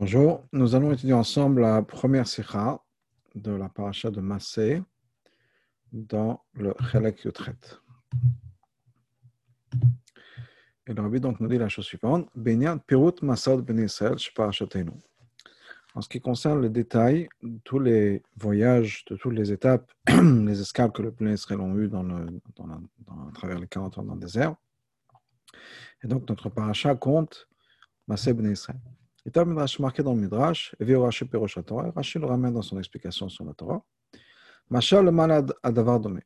Bonjour, nous allons étudier ensemble la première sikha de la paracha de Massé dans le Chelek Yotret. Et le rabbi donc nous dit la chose suivante Benyan Pirut Masad Ben En ce qui concerne le détail de tous les voyages, de toutes les étapes, les escales que le peuple Israël ont eues dans le, à travers les 40 ans dans le désert. Et donc notre paracha compte Massé Ben. Et un Midrash marqué dans le Midrash, et Rashi Perosh Torah, Rashi le ramène dans son explication sur la Torah. Machal le malade à Davar Domé.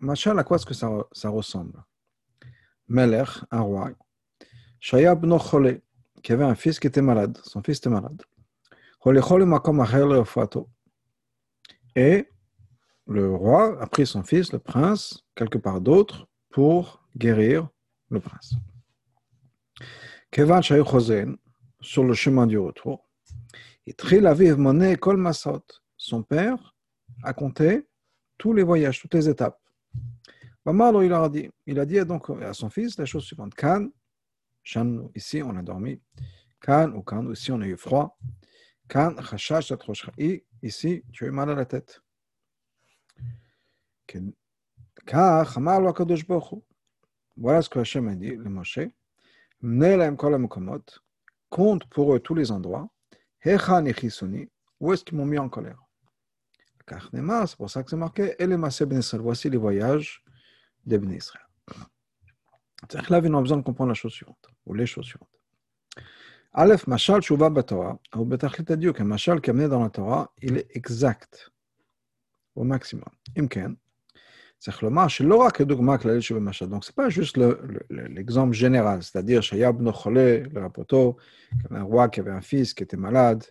Machal, à quoi est-ce que ça, ça ressemble? Melech, un roi, Shayab no Chole, qui avait un fils qui était malade, son fils était malade. Et le roi a pris son fils, le prince, quelque part d'autre, pour guérir le prince. Kevan Shayu sur le chemin du retour. Et Trilaviv Monet Kol Masot, son père, a compté tous les voyages, toutes les étapes. Bamalo, il a dit, il a dit donc à son fils la chose suivante Kan, ici on a dormi. Kan ou Kan, ici on a eu froid. Kan, Chashash, ici tu as eu mal à la tête. Voilà ce que Hachem a dit, le Moshe. Compte pour eux tous les endroits. Où est-ce qu'ils m'ont mis en colère? C'est pour ça que c'est marqué ben Voici les voyages des Ben Israël. Là, nous avons besoin de comprendre la chose suivante, ou les choses suivantes. Aleph, Mashal Shuva Batorah, ou Betachlit Adieu, qu'un Mashal qui est amené dans la Torah, il est exact au maximum. Imken, donc, ce n'est pas juste l'exemple général, c'est-à-dire Shayab Nochole, le rapoto, un roi qui avait un fils qui était malade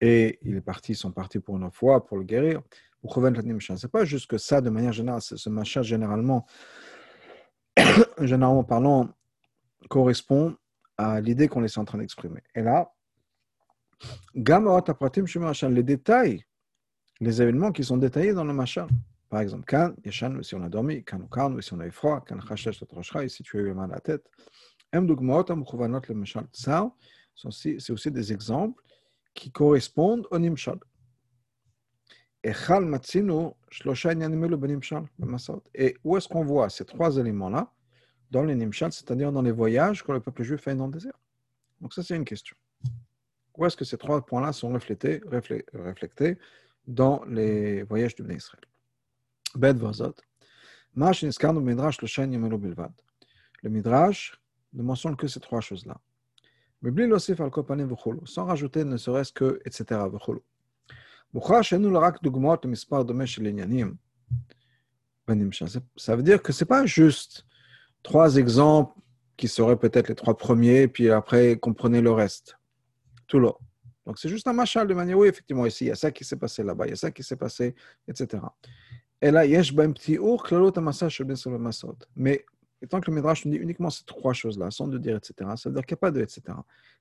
et il est parti, ils sont partis pour une fois pour le guérir. Ce n'est pas juste que ça, de manière générale, ce machin généralement, généralement parlant, correspond à l'idée qu'on est en train d'exprimer. Et là, les détails, les événements qui sont détaillés dans le machin. Par exemple, quand Yashan, si on a dormi, quand on si on a eu froid, quand Chashash et si tu as eu mal à la tête. C'est aussi des exemples qui correspondent au Nimshal. Et où est-ce qu'on voit ces trois éléments-là dans les Nimshal, c'est-à-dire dans les voyages que le peuple juif fait dans le désert? Donc, ça, c'est une question. Où est-ce que ces trois points-là sont reflétés, reflétés dans les voyages du Israël? Le Midrash ne mentionne que ces trois choses-là. Sans rajouter ne serait-ce que, etc. Ça veut dire que ce n'est pas juste trois exemples qui seraient peut-être les trois premiers, puis après comprenez le reste. Tout. Donc c'est juste un machal de manière, oui, effectivement, ici, il y a ça qui s'est passé là-bas, il y a ça qui s'est passé, etc. Ben petit Mais étant que le Midrash nous dit uniquement ces trois choses-là, sans de dire etc., ça veut dire qu'il n'y a pas de etc.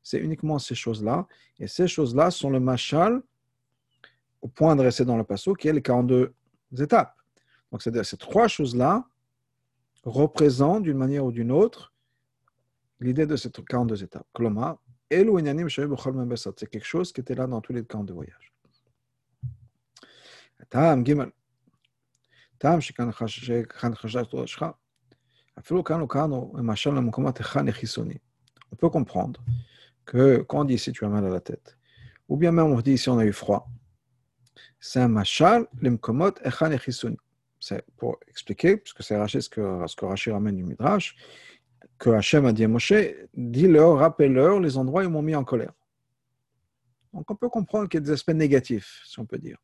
C'est uniquement ces choses-là. Et ces choses-là sont le machal au point dressé dans le passo, qui est les 42 étapes. Donc, c'est-à-dire ces trois choses-là représentent d'une manière ou d'une autre l'idée de ces 42 étapes. Kloma, c'est quelque chose qui était là dans tous les camps de voyage. On peut comprendre que quand on dit ici tu as mal à la tête, ou bien même on dit ici on a eu froid, c'est un machal, l'imkomot echan C'est pour expliquer, puisque c'est ce que, ce que Rachid ramène du Midrash, que Hachem a dit à Moshe, dis-leur, rappelle-leur les endroits où ils m'ont mis en colère. Donc on peut comprendre qu'il y a des aspects négatifs, si on peut dire.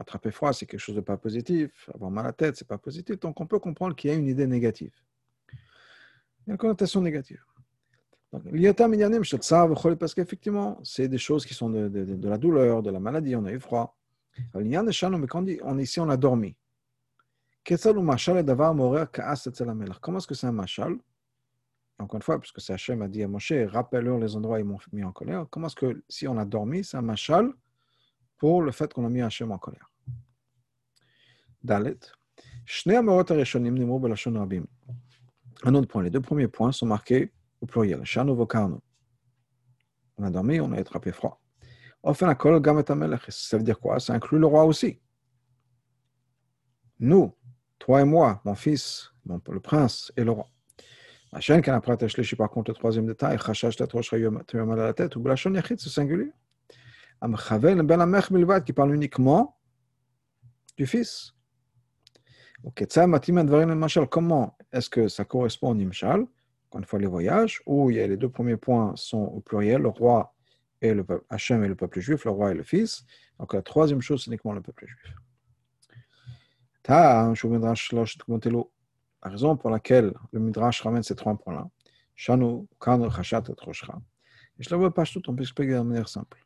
Attraper froid, c'est quelque chose de pas positif. Avoir mal à la tête, c'est pas positif. Donc, on peut comprendre qu'il y a une idée négative. Il y a une connotation négative. Parce qu'effectivement, c'est des choses qui sont de, la douleur, de la maladie, on a eu froid. Mais quand on, ici, on a dormi. Comment est-ce que c'est un machal Encore une fois, puisque c'est Hachem a dit à Moshe, rappelle-leur les endroits où ils m'ont mis en colère. Comment est-ce que si on a dormi, c'est un machal pour le fait qu'on a mis Hachem en colère? Un autre point, les deux premiers points sont marqués au pluriel. On a dormi, on a attrapé froid. Enfin, ça veut dire quoi? Ça inclut le roi aussi. Nous, toi et moi, mon fils, le prince et le roi. Machin, quand après par contre, le troisième détail, la singulier. Ben qui parle uniquement du fils. Ok, ça, matiman dvarim machal, comment est-ce que ça correspond au nimshal Encore une fois, les voyages, où il y a les deux premiers points sont au pluriel, le roi et le peuple, et le peuple juif, le roi et le fils. Donc la troisième chose, c'est uniquement le peuple juif. La raison pour laquelle le Midrash ramène ces trois points-là, Shanu, Kan, Chashat et Troshcha, et je la vois pas tout, on peut expliquer de manière simple.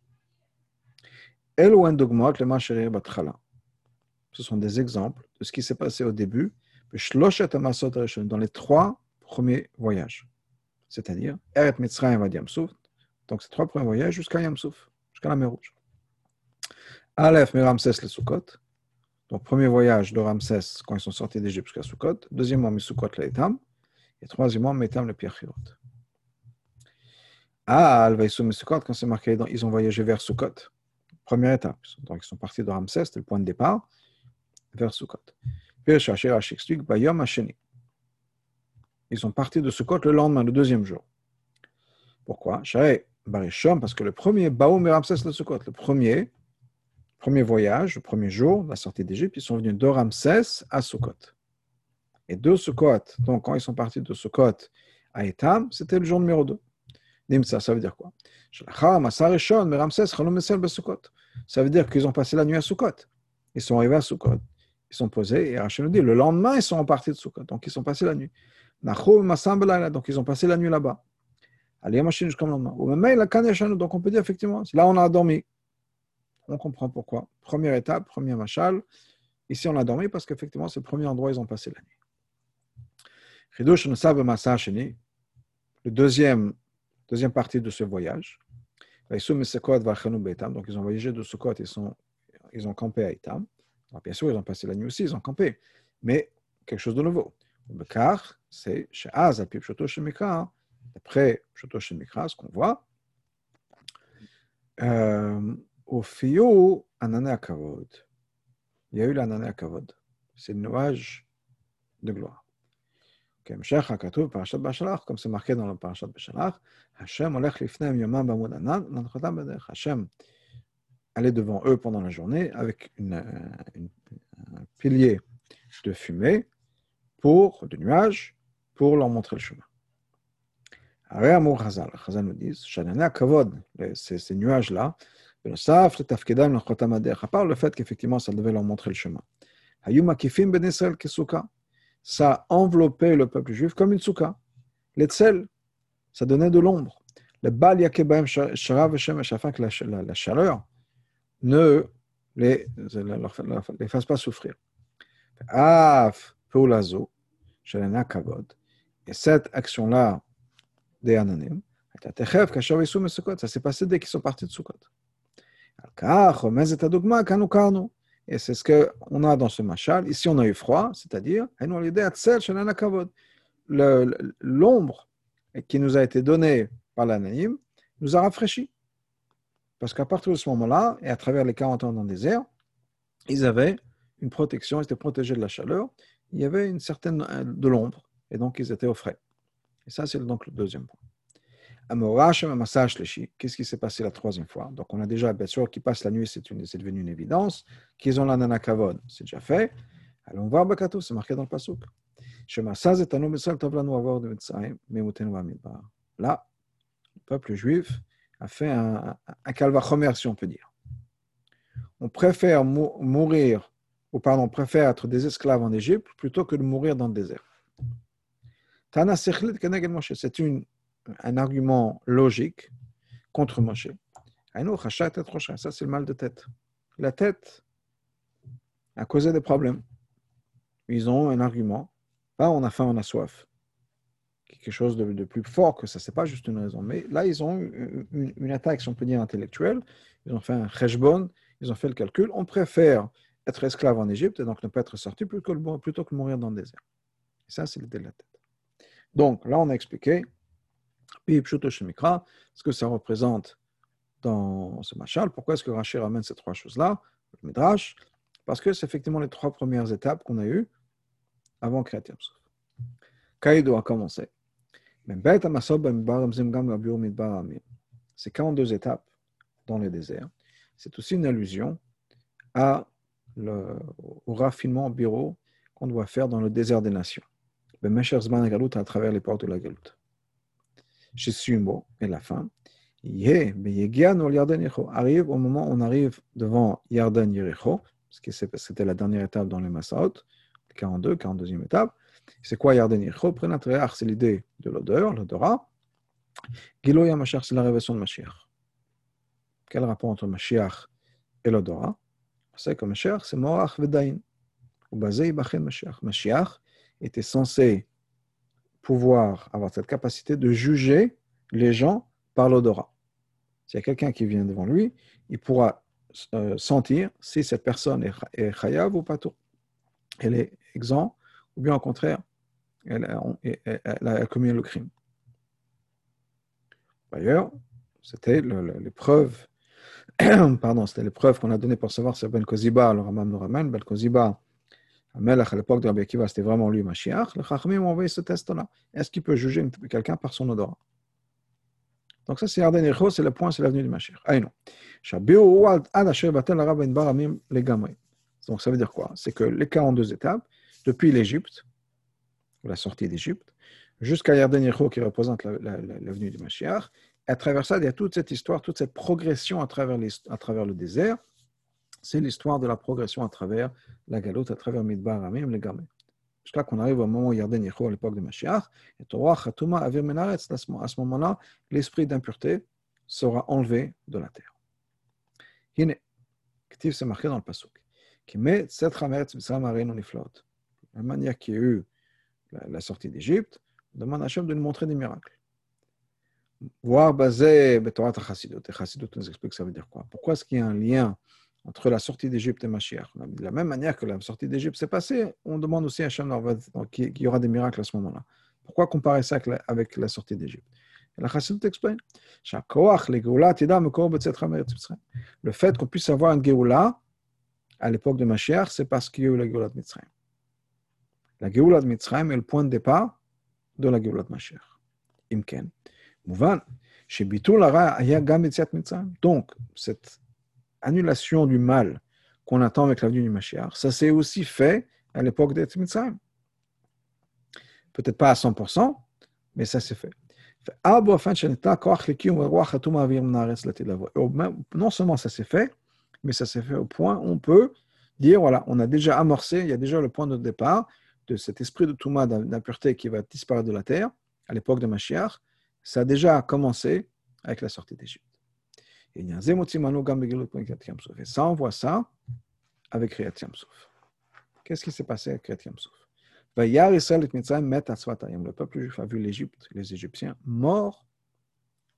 Elo dogmot le batchala. Ce sont des exemples de ce qui s'est passé au début, dans les trois premiers voyages. C'est-à-dire, Eret Mitzrayim Vad Yamsouf, donc ces trois premiers voyages jusqu'à Yamsouf, jusqu'à la mer Rouge. Aleph Miramses le Sukkot, donc, premier voyage de Ramsès quand ils sont sortis d'Égypte jusqu'à Sukkot. Deuxièmement, Misukot le Etam. Et troisièmement, Metam le Pirchirot. Ah, Al-Vaïsou Misukot, quand c'est marqué, ils ont voyagé vers Sukkot. Première étape. Donc, ils sont partis de Ramsès, c'était le point de départ, vers Sukkot. Ils sont partis de Sukkot le lendemain, le deuxième jour. Pourquoi? Parce que le premier, Baoum et Ramsès le Sukkot, le premier, premier voyage, le premier jour, la sortie d'Égypte, ils sont venus de Ramsès à Sukkot. Et de Sukkot, donc quand ils sont partis de Sukkot à Etam, c'était le jour numéro 2. Nimsa, ça veut dire quoi? Ça veut dire qu'ils ont passé la nuit à Sukkot. Ils sont arrivés à Sukkot. Ils sont posés, et nous dit, le lendemain, ils sont repartis de Sukkot. Donc, ils sont passés la nuit. Donc, ils ont passé la nuit là-bas. Jusqu'au lendemain. Donc, on peut dire effectivement, là, on a dormi on comprend pourquoi. Première étape, premier machal. Ici, on a dormi parce qu'effectivement, c'est le premier endroit où ils ont passé la nuit. Le deuxième, deuxième partie de ce voyage. Donc, ils ont voyagé de Sukkot, ils, ils ont campé à Itam. Bien sûr, ils ont passé la nuit aussi, ils ont campé. Mais quelque chose de nouveau. Bekar, c'est chez Az, d'après Pshoto ce qu'on voit. Euh, au Fiou, Anané Kavod. Il y a eu. C'est le nuage de gloire. Comme c'est marqué dans le Parashat Bashalach, Hashem olech lifnem yomam bamud anan. Hashem allait devant eux pendant la journée avec une, une, un pilier de fumée pour, de nuages, pour leur montrer le chemin. Amour Chazal, Chazal nous dit, Kavod, ces nuages-là, à part le fait qu'effectivement, ça devait leur montrer le chemin. Ben ça enveloppait le peuple juif comme une souka. L'etzel, ça donnait de l'ombre. Le bal yakebaim sharav afin que la, la chaleur ne les, les fasse pas souffrir. Et cette action-là des Ananim, ça s'est passé dès qu'ils sont partis de Sukkot. Et c'est ce qu'on a dans ce machal. Ici, on a eu froid, c'est-à-dire, l'ombre qui nous a été donnée par l'anaïm nous a rafraîchi. Parce qu'à partir de ce moment-là, et à travers les 40 ans dans le désert, ils avaient une protection, ils étaient protégés de la chaleur, il y avait une certaine euh, de l'ombre, et donc ils étaient au frais. Et ça, c'est donc le deuxième point. Qu'est-ce qui s'est passé la troisième fois? Donc, on a déjà, bien sûr, qui passe la nuit, c'est devenu une évidence. Qu'ils ont la nanakavod, c'est déjà fait. Allons voir Bakatou, c'est marqué dans le Pasuk. Là, le peuple juif a fait un, un si on peut dire. On préfère mourir, ou pardon, on préfère être des esclaves en Égypte plutôt que de mourir dans le désert. C'est un argument logique contre Moshe. Ça, c'est le mal de tête. La tête a causé des problèmes. Ils ont un argument. On a faim, on a soif. Quelque chose de, plus fort que ça. C'est pas juste une raison. Mais là, ils ont une, une, attaque, si on peut dire, intellectuelle. Ils ont fait un cheshbon. Ils ont fait le calcul. On préfère être esclave en Égypte et donc ne pas être sorti plutôt que, mourir dans le désert. Et ça, c'est l'idée de la tête. Donc, là, on a expliqué ce que ça représente dans ce machal. Pourquoi est-ce que Rachid ramène ces trois choses-là Le Midrash, parce que c'est effectivement les trois premières étapes qu'on a eues avant Kriyat Kaido a commencé. C'est 42 étapes dans le désert. C'est aussi une allusion le, au raffinement bureau qu'on doit faire dans le désert des nations. à travers les portes de la Galoute. Shisumo et la fin. Arrive au moment où on arrive devant Yarden Yericho, ce qui c'était la dernière étape dans les Masaot, 42, 42e étape. C'est quoi Yarden Yericho Prénatriach, c'est l'idée de l'odeur, l'odorat. Gilo Yamashach, c'est la révélation de Mashiach. Quel rapport entre Mashiach et l'odorat? On sait que Mashiach, c'est Morach Vedain. Ou basé Ibachen Mashiach. Mashiach était censé pouvoir avoir cette capacité de juger les gens par l'odorat. S'il y a quelqu'un qui vient devant lui, il pourra euh, sentir si cette personne est, chayav ou pas tout. Elle est exempt, ou bien au contraire, elle a, commis le crime. D'ailleurs, c'était l'épreuve, pardon, c'était qu'on a donnée pour savoir si Ben Koziba, le Ramam nous ramène, Ben Koziba, à l'époque de Rabbi Akiva, c'était vraiment lui Mashiach. Le Chachamim ont envoyé ce test-là. Est-ce qu'il peut juger quelqu'un par son odorat? Donc ça, c'est Yarden Echo, c'est le point, c'est l'avenue du Mashiach. Ah non. Donc ça veut dire quoi? C'est que les 42 étapes, depuis l'Égypte, la sortie d'Égypte, jusqu'à Yarden qui représente l'avenue du Mashiach, à travers ça, il y a toute cette histoire, toute cette progression à travers, le désert. C'est l'histoire de la progression à travers la galoute, à travers Midbar, Amim, les Gamay jusqu'à qu'on arrive au moment où Yarden à l'époque de Mashiach, et Torah Chatouma Avir Menaretz, à ce moment-là, l'esprit d'impureté sera enlevé de la terre. Hine, c'est marqué dans le Pasuk? Qui met cette Hametz Mitzram Arein flotte. La manière qu'il y a eu la, sortie d'Égypte, on demande à Hachem de nous montrer des miracles. Voir basé Chassidut. Et nous explique ça veut dire quoi? Pourquoi est-ce qu'il y a un lien entre la sortie d'Égypte et Mashiach? De la même manière que la sortie d'Égypte s'est passée, on demande aussi à Hachem qu'il y aura des miracles à ce moment-là. Pourquoi comparer ça avec la sortie d'Égypte? La Chassidut explique le fait qu'on puisse avoir une Géoula à l'époque de Mashiach, c'est parce qu'il y a eu la Géoula de Mitzrayim. La Géoula de est le point de départ de la Géoula de Mashiach. Mouvan. Donc, cette annulation du mal qu'on attend avec l'avenue du Mashiach, ça s'est aussi fait à l'époque des Mitzrayim. Peut-être pas à 100%, mais ça s'est fait. Non seulement ça s'est fait, mais ça s'est fait au point où on peut dire, voilà, on a déjà amorcé, il y a déjà le point de départ de cet esprit de Touma d'impureté qui va disparaître de la terre à l'époque de Mashiach. Ça a déjà commencé avec la sortie d'Égypte. Et ça, on voit ça avec Kriyat Yamsuf. Qu'est-ce qui s'est passé avec Kriyat Yamsuf Le peuple juif a vu l'Égypte, les Égyptiens, morts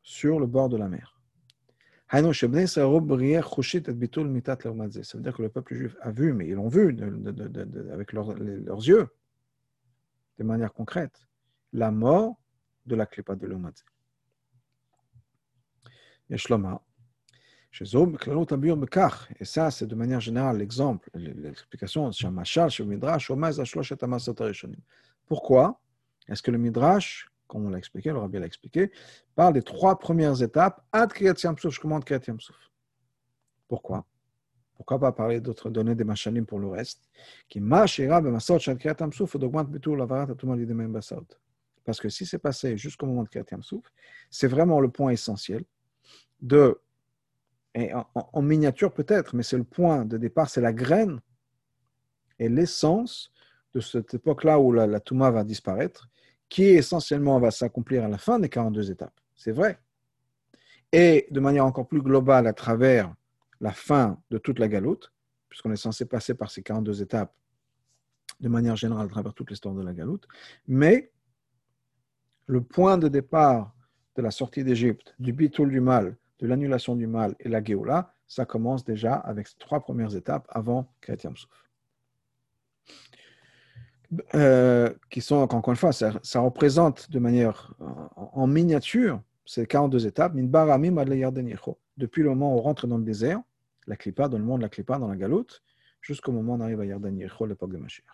sur le bord de la mer. Ça veut dire que le peuple juif a vu, mais ils l'ont vu avec leurs yeux, de manière concrète, la mort de la Klipa de l'Omadze. Et ça, c'est de manière générale l'exemple, l'explication Pourquoi? Est-ce que le Midrash, comme on l'a expliqué, le Rabbi l'a expliqué, parle des trois premières étapes ad je commande Pourquoi? Pourquoi pas parler d'autres données des Machalim pour le reste? Qui atuma l'idemem basot. Parce que si c'est passé jusqu'au moment de Kriyat Yamsuf, c'est vraiment le point essentiel de en, miniature peut-être, mais c'est le point de départ, c'est la graine et l'essence de cette époque-là où la, la Touma va disparaître, qui essentiellement va s'accomplir à la fin des 42 étapes. C'est vrai. Et de manière encore plus globale à travers la fin de toute la galoute, puisqu'on est censé passer par ces 42 étapes de manière générale à travers toute l'histoire de la galoute. Mais le point de départ de la sortie d'Égypte, du bitoul du mal, de l'annulation du mal et la Géoula, ça commence déjà avec ces trois premières étapes avant Kriyat Souf. Euh, qui sont, encore une fois, ça, représente de manière en, miniature ces 42 étapes, depuis le moment où on rentre dans le désert, la clipa, dans le monde de la clipa, dans la galoute, jusqu'au moment où on arrive à Yardan Yericho, l'époque de Mashiach.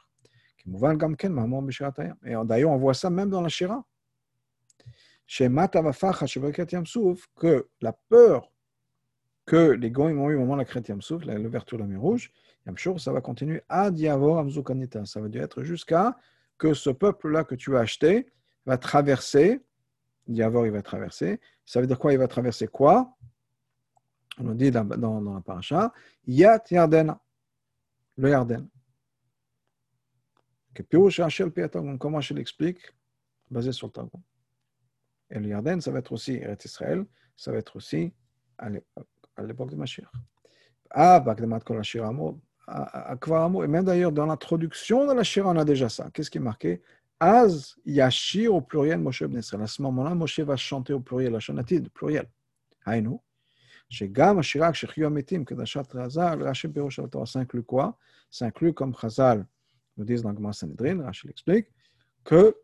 Et d'ailleurs, on voit ça même dans la Shira. Que la peur que les Goïms ont eu au moment de la Kriyat Yamsouf, l'ouverture de la mer Rouge, Ça va continuer à Diavor Amzukanita. Ça va être jusqu'à que ce peuple-là que tu as acheté va traverser. Diavor, il va traverser. Ça veut dire quoi? Il va traverser quoi? On nous dit dans, dans, la paracha Yat Yardena, le Yarden. Comment je l'explique? Basé sur le Targum. Et le Yarden, ça va être aussi Israël, ça va être aussi à l'époque de Mashiach. Ah, Bakdemat Kol et même d'ailleurs dans l'introduction de la Shira, on a déjà ça. Qu'est-ce qui est marqué Az Yashir au pluriel Moshe Ben Israël. À ce moment-là, Moshe va chanter au pluriel, la chanatid, pluriel. Haïnou. שגם השירה כשחיו המתים, קדשת רז"ל, רש"י פירוש על התורה, ça inclut quoi Ça inclut, comme Chazal nous disent dans le Sanhedrin, Rachel l'explique, que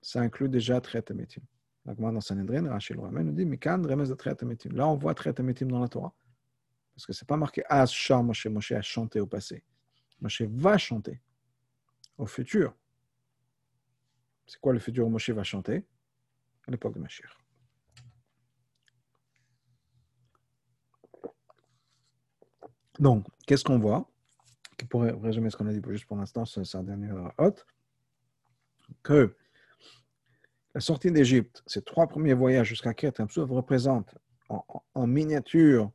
ça inclut déjà Tret Ametim. La dans Sanhedrin, Rachel le ramène, nous dit, Mikan, remez de Tret Ametim. Là, on voit Tret Ametim dans la Torah. Parce que ce n'est pas marqué As Shah Moshe, Moshe a chanté au passé. Moshe va chanter au futur. C'est quoi le futur où Moshe va chanter? À l'époque de Mashiach. Donc, qu'est-ce qu'on voit? Pour résumer ce qu'on a dit juste pour l'instant, c'est sa dernière hôte, que la sortie d'Égypte, ces trois premiers voyages jusqu'à Kret représentent en miniature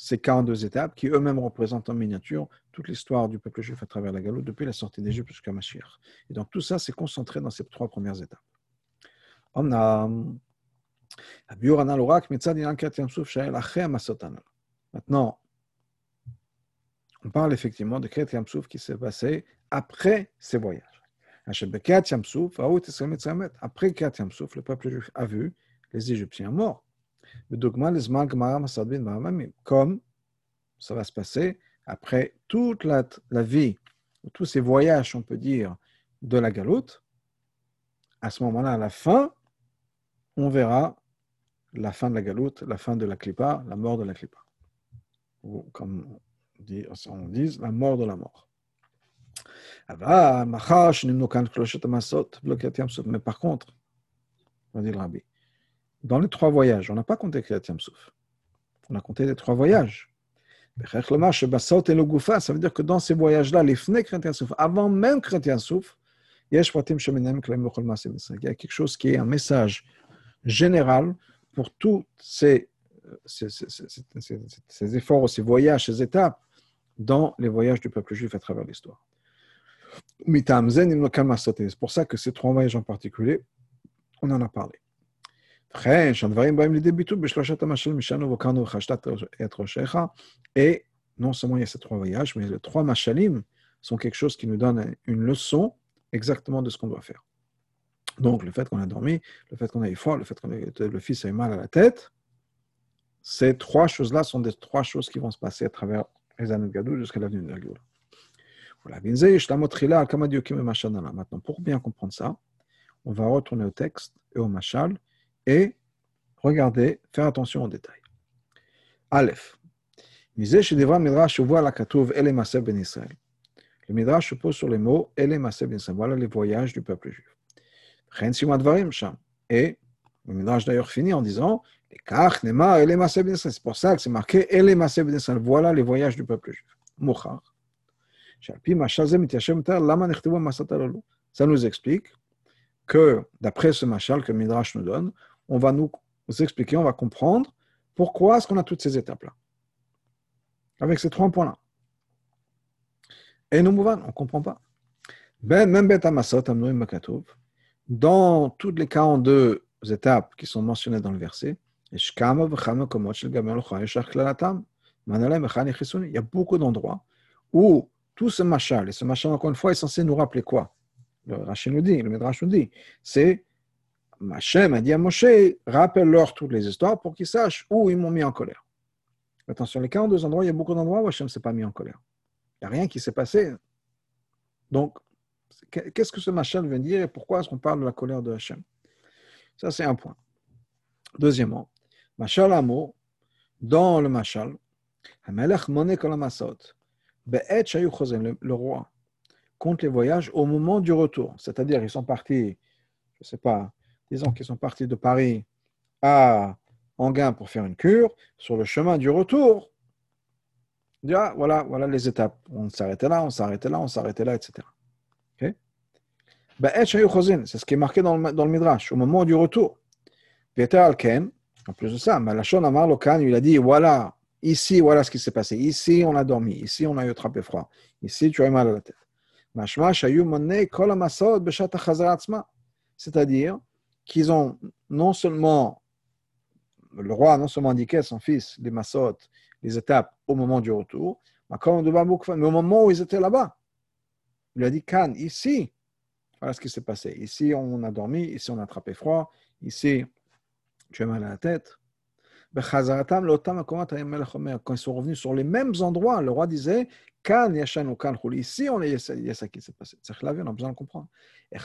ces 42 étapes qui eux-mêmes représentent en miniature toute l'histoire du peuple juif à travers la galoute depuis la sortie d'Égypte jusqu'à Mashiach. Et donc tout ça s'est concentré dans ces trois premières étapes. Maintenant, on parle effectivement de Kriyat Yamsouf qui s'est passé après ces voyages. Après Kriyat Yamsouf, le peuple juif a vu les Égyptiens morts. Comme ça va se passer après toute la, vie, tous ces voyages, on peut dire, de la galoute, à ce moment-là, à la fin, on verra la fin de la galoute, la fin de la clipa, la mort de la clipa. Ou comme on dit, on dit la mort de la mort. Mais par contre, on dit le rabbi, dans les trois voyages, on n'a pas compté Kriyat Yamsouf. On a compté les trois voyages. Ça veut dire que dans ces voyages-là, les Yamsouf, avant même Kriyat Yamsouf, il y a quelque chose qui est un message général pour tous ces, ces, ces, ces, efforts, ces voyages, ces étapes dans les voyages du peuple juif à travers l'histoire. C'est pour ça que ces trois voyages en particulier, on en a parlé. Et non seulement il y a ces trois voyages, mais les trois machalim sont quelque chose qui nous donne une leçon exactement de ce qu'on doit faire. Donc, le fait qu'on a dormi, le fait qu'on a eu froid, le fait que le fils a eu mal à la tête, ces trois choses-là sont des trois choses qui vont se passer à travers les années de Gadou jusqu'à l'avenue de Gadou. Maintenant, pour bien comprendre ça, on va retourner au texte et au machal et regardez, faire attention aux détails. Aleph. Midrash la Katouv Ben Le Midrash se pose sur les mots Ben Voilà les voyages du peuple juif. Et le Midrash d'ailleurs finit en disant ben C'est pour ça que c'est marqué Ben Voilà les voyages du peuple juif. Mouchar. Ça nous explique que, d'après ce machal que Midrash nous donne, on va nous expliquer, on va comprendre pourquoi est-ce qu'on a toutes ces étapes-là. Avec ces trois points-là. Et nous, on ne comprend pas. Ben, même dans toutes les 42 étapes qui sont mentionnées dans le verset, il y a beaucoup d'endroits où tout ce machal, et ce machal, encore une fois, est censé nous rappeler quoi? Le Rachid nous dit, le Midrash nous dit, c'est Hachem a dit à Moshe, rappelle-leur toutes les histoires pour qu'ils sachent où ils m'ont mis en colère. Attention, les 42 endroits, il y a beaucoup d'endroits où Hachem ne s'est pas mis en colère. Il n'y a rien qui s'est passé. Donc, qu'est-ce que ce machin veut dire et pourquoi est-ce qu'on parle de la colère de Hachem? Ça, c'est un point. Deuxièmement, Machal Amo, dans le Machal, le roi, compte les voyages au moment du retour. C'est-à-dire, ils sont partis, je ne sais pas, disons qu'ils sont partis de Paris à Anguin pour faire une cure. Sur le chemin du retour, dit, ah, voilà, voilà les étapes. On s'arrêtait là, on s'arrêtait là, on s'arrêtait là, etc. Okay? C'est ce qui est marqué dans le, dans le Midrash, au moment du retour. En plus de ça, Malachon Amar Lokan, il a dit, voilà, ici, voilà ce qui s'est passé. Ici, on a dormi. Ici, on a eu attrapé froid. Ici, tu as eu mal à la tête. C'est-à-dire qu'ils ont non seulement, le roi a non seulement indiqué à son fils les massot, les étapes au moment du retour, mais au moment où ils étaient là-bas. Il a dit, Khan, ici, voilà ce qui s'est passé. Ici, on a dormi, ici, on a attrapé froid, ici, tu as mal à la tête. Quand ils sont revenus sur les mêmes endroits, le roi disait Ici, on est, il y a ça qui s'est passé. C'est on a besoin de comprendre. Où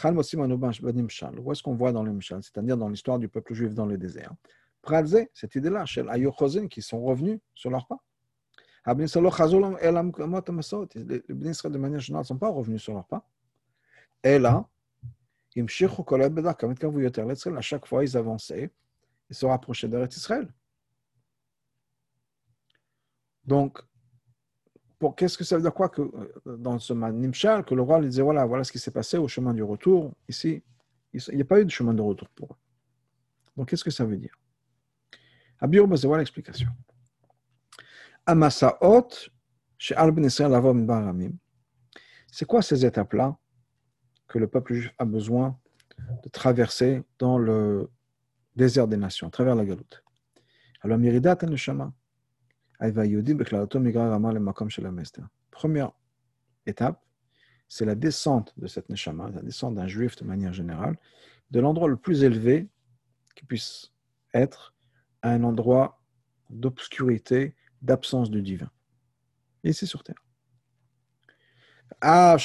est-ce qu'on voit dans le Mishal C'est-à-dire dans l'histoire du peuple juif dans le désert. Pradze, cette idée-là, chez Ayochozin, qui sont revenus sur leur pas. Les Bnei de manière générale, ne sont pas revenus sur leur pas. Et là, à chaque fois, ils avançaient et se rapprochaient d'Eretz Israël. Donc, qu'est-ce que ça veut dire quoi que euh, dans ce Nimshal, que le roi lui disait voilà, voilà ce qui s'est passé au chemin du retour. Ici, il n'y a pas eu de chemin de retour pour eux. Donc, qu'est-ce que ça veut dire? Abir voilà l'explication. Amasaot, chez Al-Ben Baramim. C'est quoi ces étapes-là que le peuple juif a besoin de traverser dans le désert des nations, à travers la galoute? Alors, Miridat al-Neshama, Première étape, c'est la descente de cette neshama, la descente d'un juif de manière générale, de l'endroit le plus élevé qui puisse être à un endroit d'obscurité, d'absence du divin. Ici sur terre. Ah,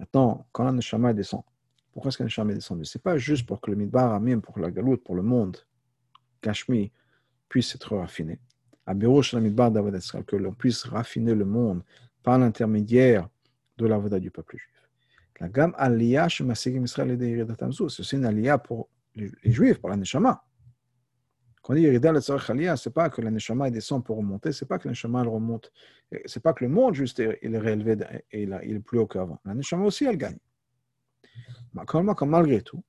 Maintenant, quand la neshama descend, pourquoi est-ce la neshama est descendue Ce n'est pas juste pour que le midbar amim, pour la galoute, pour le monde, Kashmir, puisse être raffiné. Que l'on puisse raffiner le monde par l'intermédiaire de la voda du peuple juif. La gamme aliyah c'est aussi une aliyah pour les juifs, pour la neshama. Quand on dit Yerida le Aliyah, ce n'est pas que la neshama descend pour remonter, ce n'est pas que la neshama remonte, ce n'est pas que le monde juste il est réélevé et il est plus haut qu'avant. La neshama aussi, elle gagne. Malgré tout,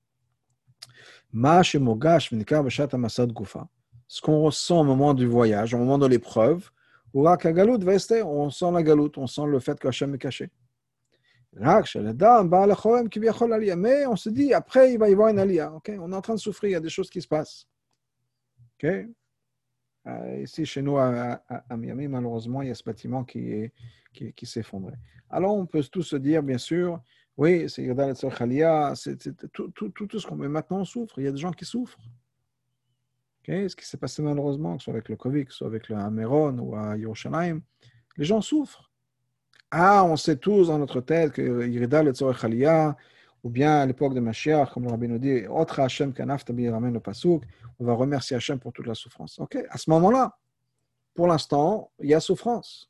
Ma shemogash v'nikar b'shat amasad gufa ce qu'on ressent au moment du voyage, au moment de l'épreuve, on sent la galoute, on sent le fait que Hachem est caché. Mais on se dit, après, il va y avoir une alia. On est en train de souffrir, il y a des choses qui se passent. Euh, ici, chez nous, à, Miami, malheureusement, il y a ce bâtiment qui, qui, qui. Alors, on peut tous se dire, bien sûr, oui, c'est tout, tout, tout, tout ce qu'on met maintenant, on souffre. Il y a des gens qui souffrent. Ce qui s'est passé malheureusement, que ce soit avec le Covid, que ce soit avec le Ameron ou à Yerushalayim, les gens souffrent. Ah, on sait tous dans notre tête que Irida le Tzorech ou bien à l'époque de Mashiach, comme le Rabbi nous dit, Otra Hashem kanaftabi ramène le pasuk, on va remercier Hashem pour toute la souffrance. Ok, à ce moment-là, pour l'instant, il y a souffrance.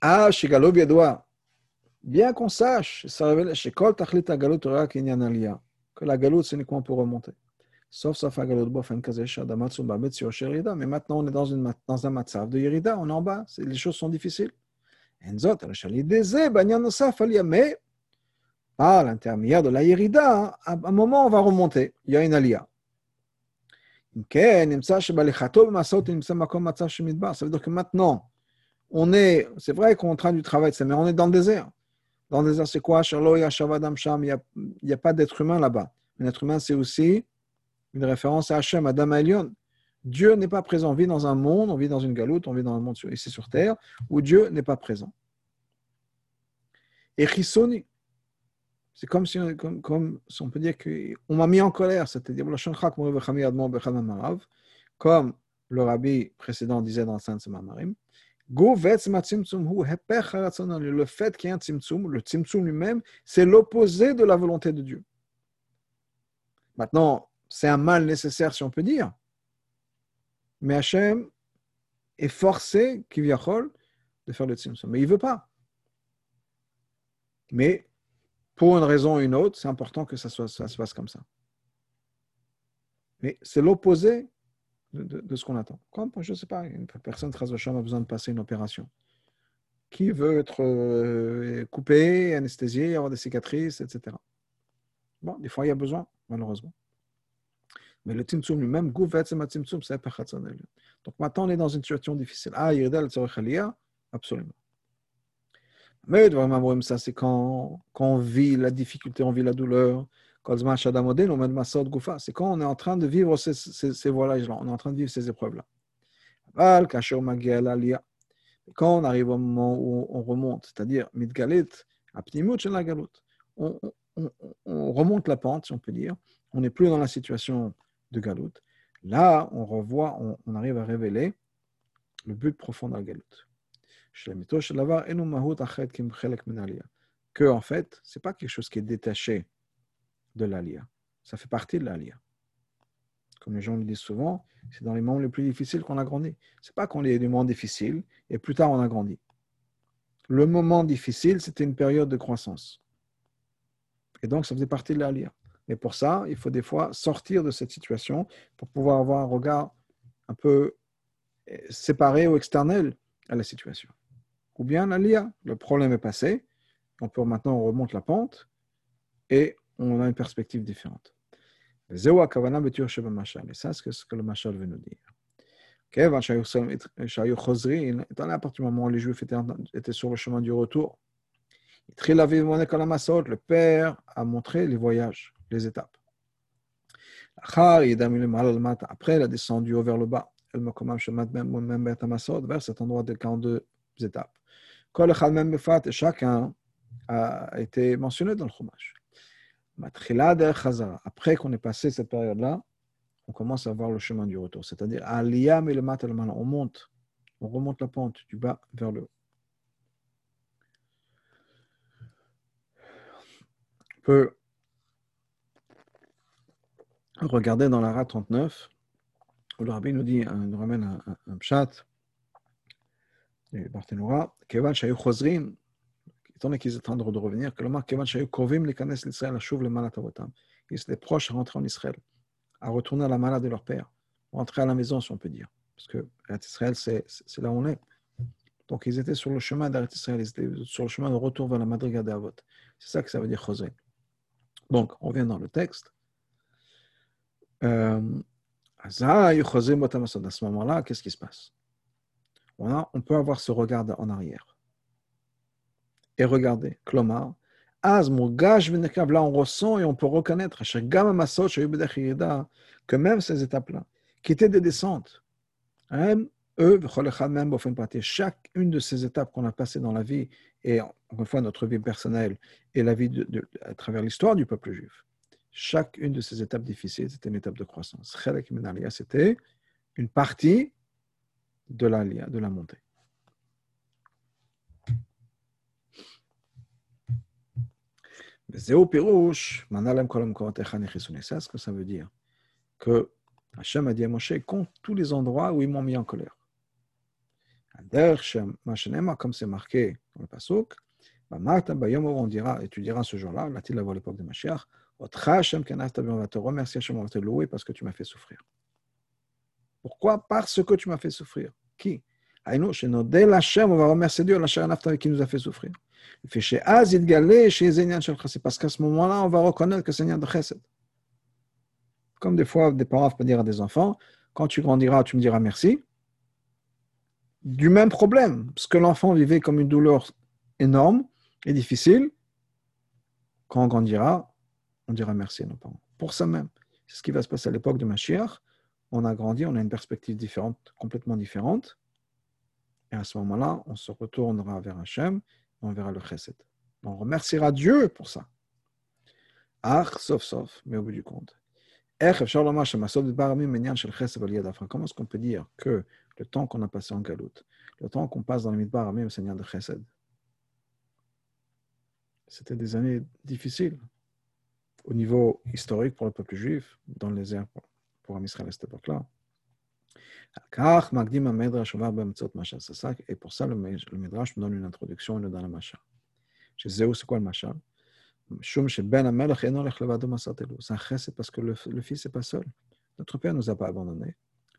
Ah, Shigalo Biadoua, bien qu'on sache, que la galoute, c'est uniquement pour remonter. Sauf sauf la galoute, mais maintenant on est dans, une, dans un matzav de Yerida, on est en bas, les choses sont difficiles. Mais par l'intermédiaire de la Yerida, à un moment on va remonter, il y a une alia. Ça veut dire que maintenant, on est, c'est vrai qu'on est en train du travail, mais on est dans le désert. Dans le désert, c'est quoi? Il n'y a, pas d'être humain là-bas. Un être humain, c'est aussi une référence à Hachem, Adam Elion. Dieu n'est pas présent. On vit dans un monde, on vit dans une galoute, on vit dans un monde ici sur terre, où Dieu n'est pas présent. Et Chisoni, c'est comme si, comme, comme si on peut dire qu'on m'a mis en colère, c'est-à-dire comme le rabbi précédent disait dans Saint Mamarim, Le fait qu'il y ait un tzimtzum, le tzimtzum lui-même, c'est l'opposé de la volonté de Dieu. Maintenant, c'est un mal nécessaire, si on peut dire. Mais Hachem est forcé, Kivyachol, de faire le tzimtzum. Mais il ne veut pas. Mais pour une raison ou une autre, c'est important que ça, ça se fasse comme ça. Mais c'est l'opposé de, ce qu'on attend. Comme, je ne sais pas, une personne, très a besoin de passer une opération. Qui veut être euh, coupé, anesthésié, avoir des cicatrices, etc. Bon, des fois, il y a besoin, malheureusement. Mais le Tzimtzum lui-même, Donc maintenant, on est dans une situation difficile. Ah, absolument. Mais ça, c'est quand, quand on vit la difficulté, on vit la douleur, c'est quand on est en train de vivre ces, voyages-là, on est en train de vivre ces épreuves-là. Quand on arrive au moment où on remonte, c'est-à-dire on, on, on remonte la pente, si on peut dire, on n'est plus dans la situation de Galout. Là, on revoit, on, arrive à révéler le but profond de la Galout. Que, en fait, ce n'est pas quelque chose qui est détaché de l'Alia. Ça fait partie de l'Alia. Comme les gens le disent souvent, c'est dans les moments les plus difficiles qu'on a grandi. Ce n'est pas qu'on est des moments difficiles et plus tard on a grandi. Le moment difficile, c'était une période de croissance. Et donc, ça faisait partie de l'Alia. Mais pour ça, il faut des fois sortir de cette situation pour pouvoir avoir un regard un peu eh, séparé ou externel à la situation. Ou bien l'Alia, le problème est passé, on peut maintenant on remonte la pente et on a une perspective différente. Et ça, c'est ce que le Machal veut nous dire. Dans à partir du moment où les Juifs étaient, sur le chemin du retour, le Père a montré les voyages, les étapes. Après, il a descendu vers le bas, vers cet endroit de 42 étapes. Chacun a été mentionné dans le Chumash. Après qu'on ait passé cette période-là, on commence à voir le chemin du retour. C'est-à-dire, on monte, on remonte la pente du bas vers le haut. On peut regarder dans la RA 39, où le rabbi nous dit, euh, nous ramène un, un, un pshat, du Barthénoura, Kevan Shayu Chosrin, étant donné qu'ils train de revenir, ils étaient proches à rentrer en Israël, à retourner à la malade de leur père, rentrer à la maison, si on peut dire. Parce que Israël, c'est là où on est. Donc, ils étaient sur le chemin d'Arrêt Israël, ils étaient sur le chemin de retour vers la Madriga d'Avot. C'est ça que ça veut dire Chosrin. Donc, on vient dans le texte. Euh, à ce moment-là, qu'est-ce qui se passe? On, a, on peut avoir ce regard en arrière. Et regardez, Klomar, là on ressent et on peut reconnaître que même ces étapes-là, qui étaient des descentes, hein, eux, chaque une de ces étapes qu'on a passées dans la vie, et encore une fois notre vie personnelle et la vie de, à travers l'histoire du peuple juif, chaque une de ces étapes difficiles, c'était une étape de croissance. C'était une partie de la, de la montée. C'est ce que ça veut dire. Que Hachem a dit à Moshe, compte tous les endroits où ils m'ont mis en colère. Comme c'est marqué dans le Pasuk, on dira, et tu diras ce jour-là, l'a-t-il à l'époque de Mashiach, on va te remercier Hachem, on va te louer parce que tu m'as fait souffrir. Pourquoi Parce que tu m'as fait souffrir. Qui on va remercier Dieu, qui nous a fait souffrir. C'est parce qu'à ce moment-là, on va reconnaître que c'est un de chesed. Comme des fois, des parents peuvent dire à des enfants, quand tu grandiras, tu me diras merci. Du même problème, parce que l'enfant vivait comme une douleur énorme et difficile, quand on grandira, on dira merci à nos parents. Pour ça même, c'est ce qui va se passer à l'époque de Mashiach. On a grandi, on a une perspective différente, complètement différente. Et à ce moment-là, on se retournera vers Hachem on verra le chesed. On remerciera Dieu pour ça. Ah, sauf, sauf, mais au bout du compte. Comment est-ce qu'on peut dire que le temps qu'on a passé en galoute, le temps qu'on passe dans le Midbar, même Seigneur de Chesed. C'était des années difficiles au niveau historique pour le peuple juif, dans les airs pour, un Israël à cette époque-là. Et pour ça, le, le Midrash nous donne une introduction nous donne un Masha. Chez Zéou, c'est quoi le Masha C'est parce que le, le fils n'est pas seul. Notre père ne nous a pas abandonnés.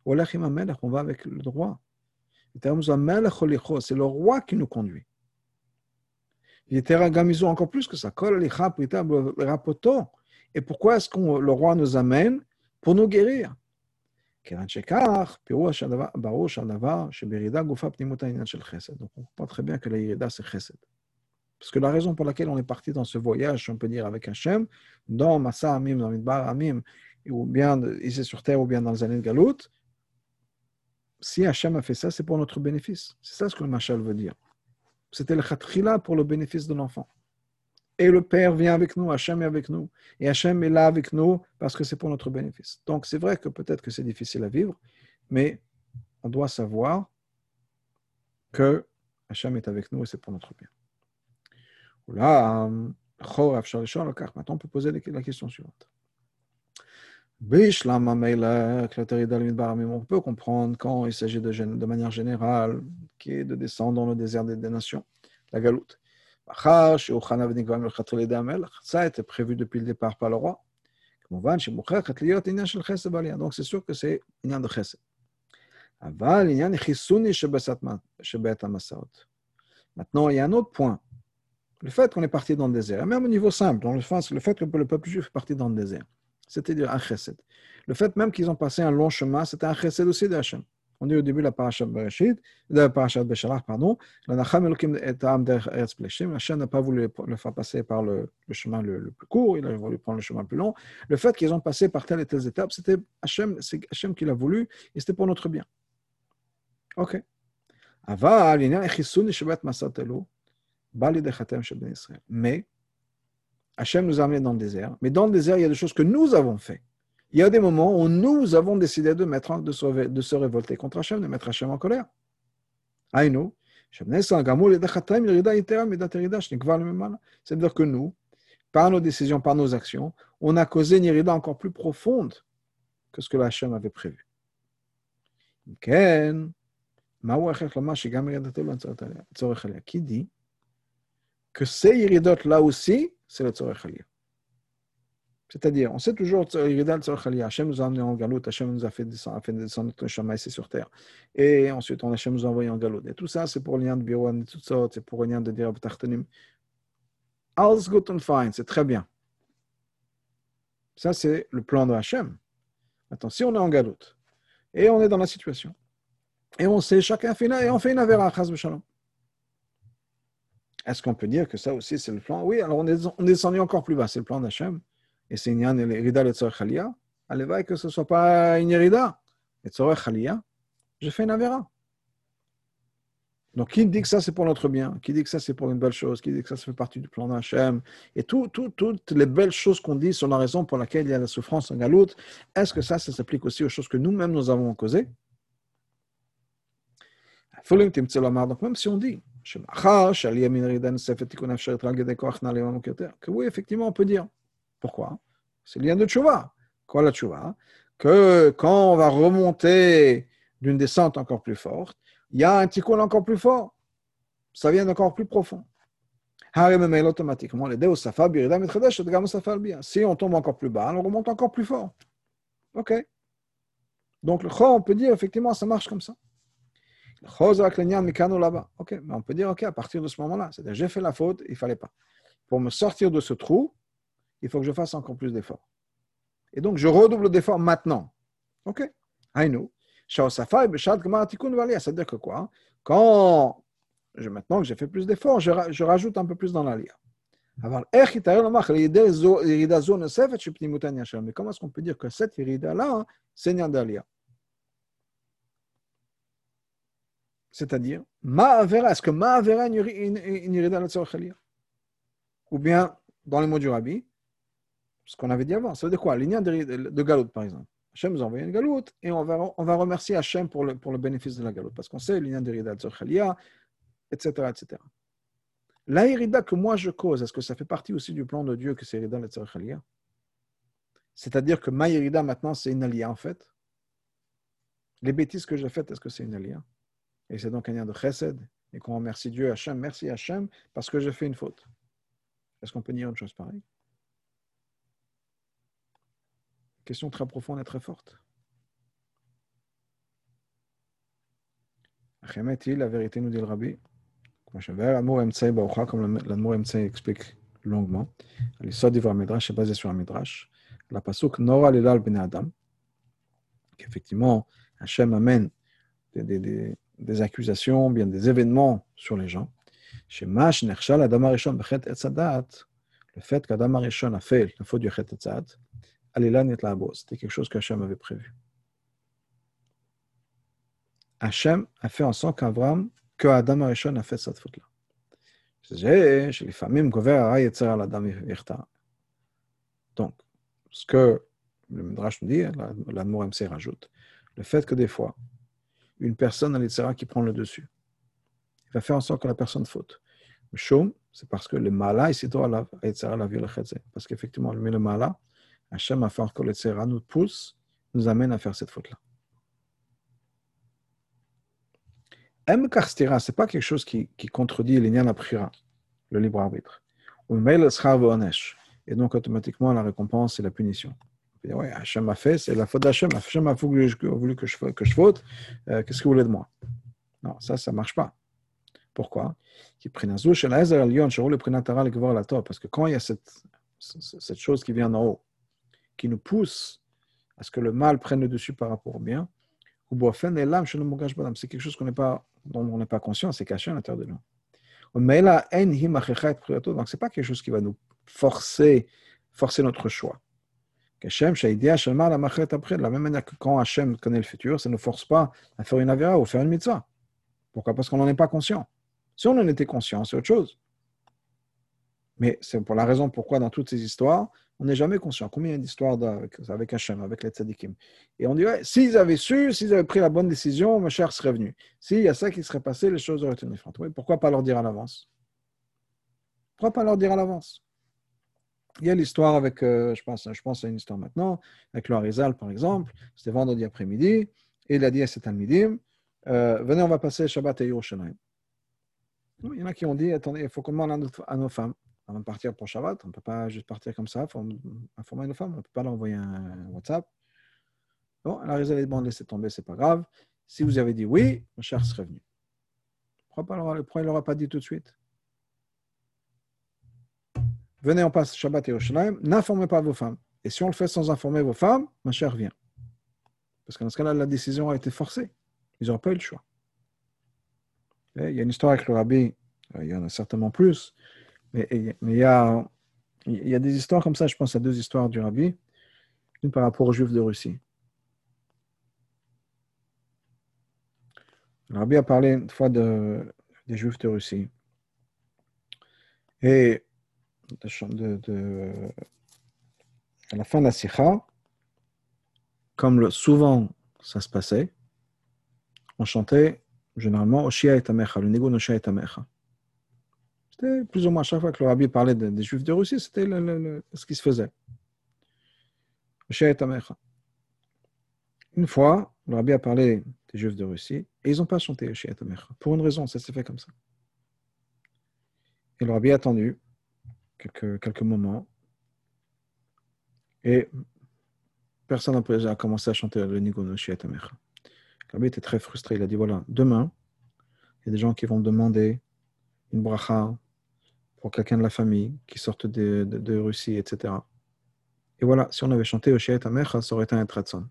On va avec le roi. C'est le roi qui nous conduit. Était encore plus que ça. Et pourquoi est-ce que le roi nous amène Pour nous guérir. Donc on comprend très bien que la irida c'est chesed. Parce que la raison pour laquelle on est parti dans ce voyage, on peut dire avec Hachem, dans Massa Amim, dans Midbar Amim, ou bien ici sur terre, ou bien dans les années de Galout, si Hachem a fait ça, c'est pour notre bénéfice. C'est ça ce que le Machal veut dire. C'était le khatrila pour le bénéfice de l'enfant. Et le Père vient avec nous, Hachem est avec nous. Et Hachem est là avec nous parce que c'est pour notre bénéfice. Donc c'est vrai que peut-être que c'est difficile à vivre, mais on doit savoir que Hachem est avec nous et c'est pour notre bien. Là, maintenant on peut poser la question suivante. On peut comprendre quand il s'agit de, manière générale, qui de descendre dans le désert des, nations, la galoute. Ça été prévu depuis le départ par le roi. Donc c'est sûr que c'est une de chesed. Maintenant, il y a un autre point. Le fait qu'on est parti dans le désert, même au niveau simple, dans le, le fait que le peuple juif est parti dans le désert c'est-à-dire un chesed. Le fait même qu'ils ont passé un long chemin, c'était un chesed aussi d'Hachem. On dit au début de la parasha Bereshit, de la parasha Beshalach, pardon, Hachem n'a pas voulu le faire passer par le, chemin le, plus court, il a voulu prendre le chemin le plus long. Le fait qu'ils ont passé par telle et telle étapes, c'était Hachem, c'est Hachem qui l'a voulu et c'était pour notre bien. Ok. Mais Hachem nous a amenés dans le désert. Mais dans le désert, il y a des choses que nous avons fait. Il y a des moments où nous avons décidé de, mettre, de, se, de se révolter contre Hachem, de mettre Hachem en colère. C'est-à-dire que nous, par nos décisions, par nos actions, on a causé une irida encore plus profonde que ce que Hachem avait prévu. Qui dit que ces iridotes là aussi, c'est le Tzorech C'est-à-dire, on sait toujours Hachem nous a amenés en galoute, Hachem nous a fait descendre, a fait descendre notre chemin ici sur terre. Et ensuite, on, Hachem nous a envoyé en galoute. Et tout ça, c'est pour le lien de Birouan et tout ça, c'est pour le lien de dire Tartanim. All's good and fine, c'est très bien. Ça, c'est le plan de Hachem. Maintenant, si on est en galoute, et on est dans la situation, et on sait, chacun fait une, et on fait une avéra. Est-ce qu'on peut dire que ça aussi, c'est le plan? Oui, alors on est, descendu encore plus bas. C'est le plan d'Hachem. Et c'est une Irida le Tzorech Aliyah. Allez, que ce ne soit pas une Irida. Le Tzorech Aliyah, je fais une Avera. Donc, qui dit que ça, c'est pour notre bien Qui dit que ça, c'est pour une belle chose Qui dit que ça, ça fait partie du plan d'Hachem Et tout, toutes les belles choses qu'on dit sur la raison pour laquelle il y a la souffrance en galoute, est-ce que ça, ça s'applique aussi aux choses que nous-mêmes, nous avons causées? Donc, même si on dit que oui, effectivement, on peut dire. Pourquoi? C'est le lien de Tchouva. Quoi la Tchouva Que quand on va remonter d'une descente encore plus forte, il y a un tikkun encore plus fort. Ça vient d'encore plus profond. automatiquement Si on tombe encore plus bas, on remonte encore plus fort. OK. Donc le on peut dire effectivement, ça marche comme ça. Mais on peut dire, ok, à partir de ce moment-là, c'est-à-dire j'ai fait la faute, il ne fallait pas. Pour me sortir de ce trou, il faut que je fasse encore plus d'efforts. Et donc, je redouble d'efforts maintenant. Ok? Aïnou. C'est-à-dire que quoi? Quand, je, maintenant que j'ai fait plus d'efforts, je, je, rajoute un peu plus dans l'alia. Mais comment est-ce qu'on peut dire que cette irida-là, c'est Nyandalia C'est-à-dire, est-ce que Ma'avera une irida la Ou bien, dans les mots du Rabbi, ce qu'on avait dit avant, ça veut dire quoi? L'ignan de, de Galout, par exemple. Hachem nous a envoyé une galoute et on va, on va remercier Hachem pour le, pour le bénéfice de la galoute. Parce qu'on sait l'union de Rida etc., etc. La Irida que moi je cause, est-ce que ça fait partie aussi du plan de Dieu que c'est Irida Chalia C'est-à-dire que ma Irida maintenant, c'est une alia en fait? Les bêtises que j'ai faites, est-ce que c'est une alia? Et c'est donc un lien de chesed et qu'on remercie Dieu, Hachem, merci Hachem, parce que j'ai fait une faute. Est-ce qu'on peut dire une chose pareille? Question très profonde et très forte. la vérité nous dit le rabbi, comme l'amour Emtsei explique longuement, l'histoire du Midrash est basée sur un Midrash, la pasuk Nora Lilal Ben Adam, qu'effectivement Hachem amène des, accusations, bien des événements sur les gens. Chez Nershal Adam Bechet Etzadat, le fait qu'Adam Arishon a fait la faute du Chet Etzadat, c'était quelque chose qu'Hachem avait prévu. Hachem a fait en sorte qu'Avram, que Adam Arishon a fait cette faute-là. Donc, ce que le Midrash nous dit, l'amour MC rajoute, le fait que des fois, une personne l'Yitzhara qui prend le dessus, va faire en sorte que la personne faute. Le c'est parce que le mala, s'est droit à la vie Parce qu'effectivement, le mala, Hachem a fait que le Tzera nous pousse, nous amène à faire cette faute-là. M. Karstira, ce n'est pas quelque chose qui, qui contredit l'Inyan Prira, le libre arbitre. Et donc, automatiquement, la récompense et la punition. Oui, Hachem a fait, c'est la faute d'Hachem. Hachem a voulu, que je, que je faute. Euh, qu'est-ce que vous voulez de moi? Non, ça, ça ne marche pas. Pourquoi? Parce que quand il y a cette, cette chose qui vient en haut, qui nous pousse à ce que le mal prenne le dessus par rapport au bien, c'est quelque chose qu'on n'est pas, dont on n'est pas conscient, c'est caché à l'intérieur de nous. Donc, ce n'est pas quelque chose qui va nous forcer, forcer notre choix. De la même manière que quand Hachem connaît le futur, ça ne nous force pas à faire une avera ou faire une mitzvah. Pourquoi? Parce qu'on n'en est pas conscient. Si on en était conscient, c'est autre chose. Mais c'est pour la raison pourquoi dans toutes ces histoires, on n'est jamais conscient. Combien d'histoires avec, avec Hachem, avec les tzadikim Et on dirait, s'ils avaient su, s'ils avaient pris la bonne décision, ma chère serait venu. S'il y a ça qui serait passé, les choses auraient été différentes. Oui, pourquoi pas leur dire à l'avance? Pourquoi pas leur dire à l'avance? Il y a l'histoire avec, euh, je, pense, je pense à une histoire maintenant, avec le Harizal, par exemple. C'était vendredi après-midi, et il a dit à cet almidim, euh, venez, on va passer Shabbat à Yerushalayim. Il y en a qui ont dit, attendez, il faut qu'on demande à nos femmes avant de partir pour Shabbat, on ne peut pas juste partir comme ça, informer nos femmes, on ne peut pas leur envoyer un WhatsApp. Bon, elle a raison, bon, laissez tomber, c'est pas grave. Si vous avez dit oui, mon cher serait venu. Pourquoi, il ne l'aura pas dit tout de suite? Venez, on passe Shabbat et Yerushalayim, n'informez pas vos femmes. Et si on le fait sans informer vos femmes, ma chère vient. Parce que dans ce cas-là, la décision a été forcée. Ils n'auraient pas eu le choix. il y a une histoire avec le rabbi, il y en a certainement plus, mais, il, y a, des histoires comme ça, je pense à deux histoires du rabbi. Une par rapport aux Juifs de Russie. Le rabbi a parlé une fois de, des Juifs de Russie. Et à la fin de la sikha, comme le, souvent ça se passait, on chantait généralement Oshia et Tamecha, le négo Oshia et Tamecha plus ou moins chaque fois que le rabbi parlait des juifs de Russie, c'était ce qui se faisait. Une fois, le rabbi a parlé des juifs de Russie et ils n'ont pas chanté Pour une raison, ça s'est fait comme ça. Et le rabbi a attendu quelques, quelques moments et personne n'a commencé à chanter le Nigono Le rabbi était très frustré. Il a dit voilà, demain, il y a des gens qui vont me demander une bracha pour quelqu'un de la famille qui sortent de, de, Russie, etc. Et voilà, si on avait chanté Oshiet Amecha, ça aurait été un Tratson.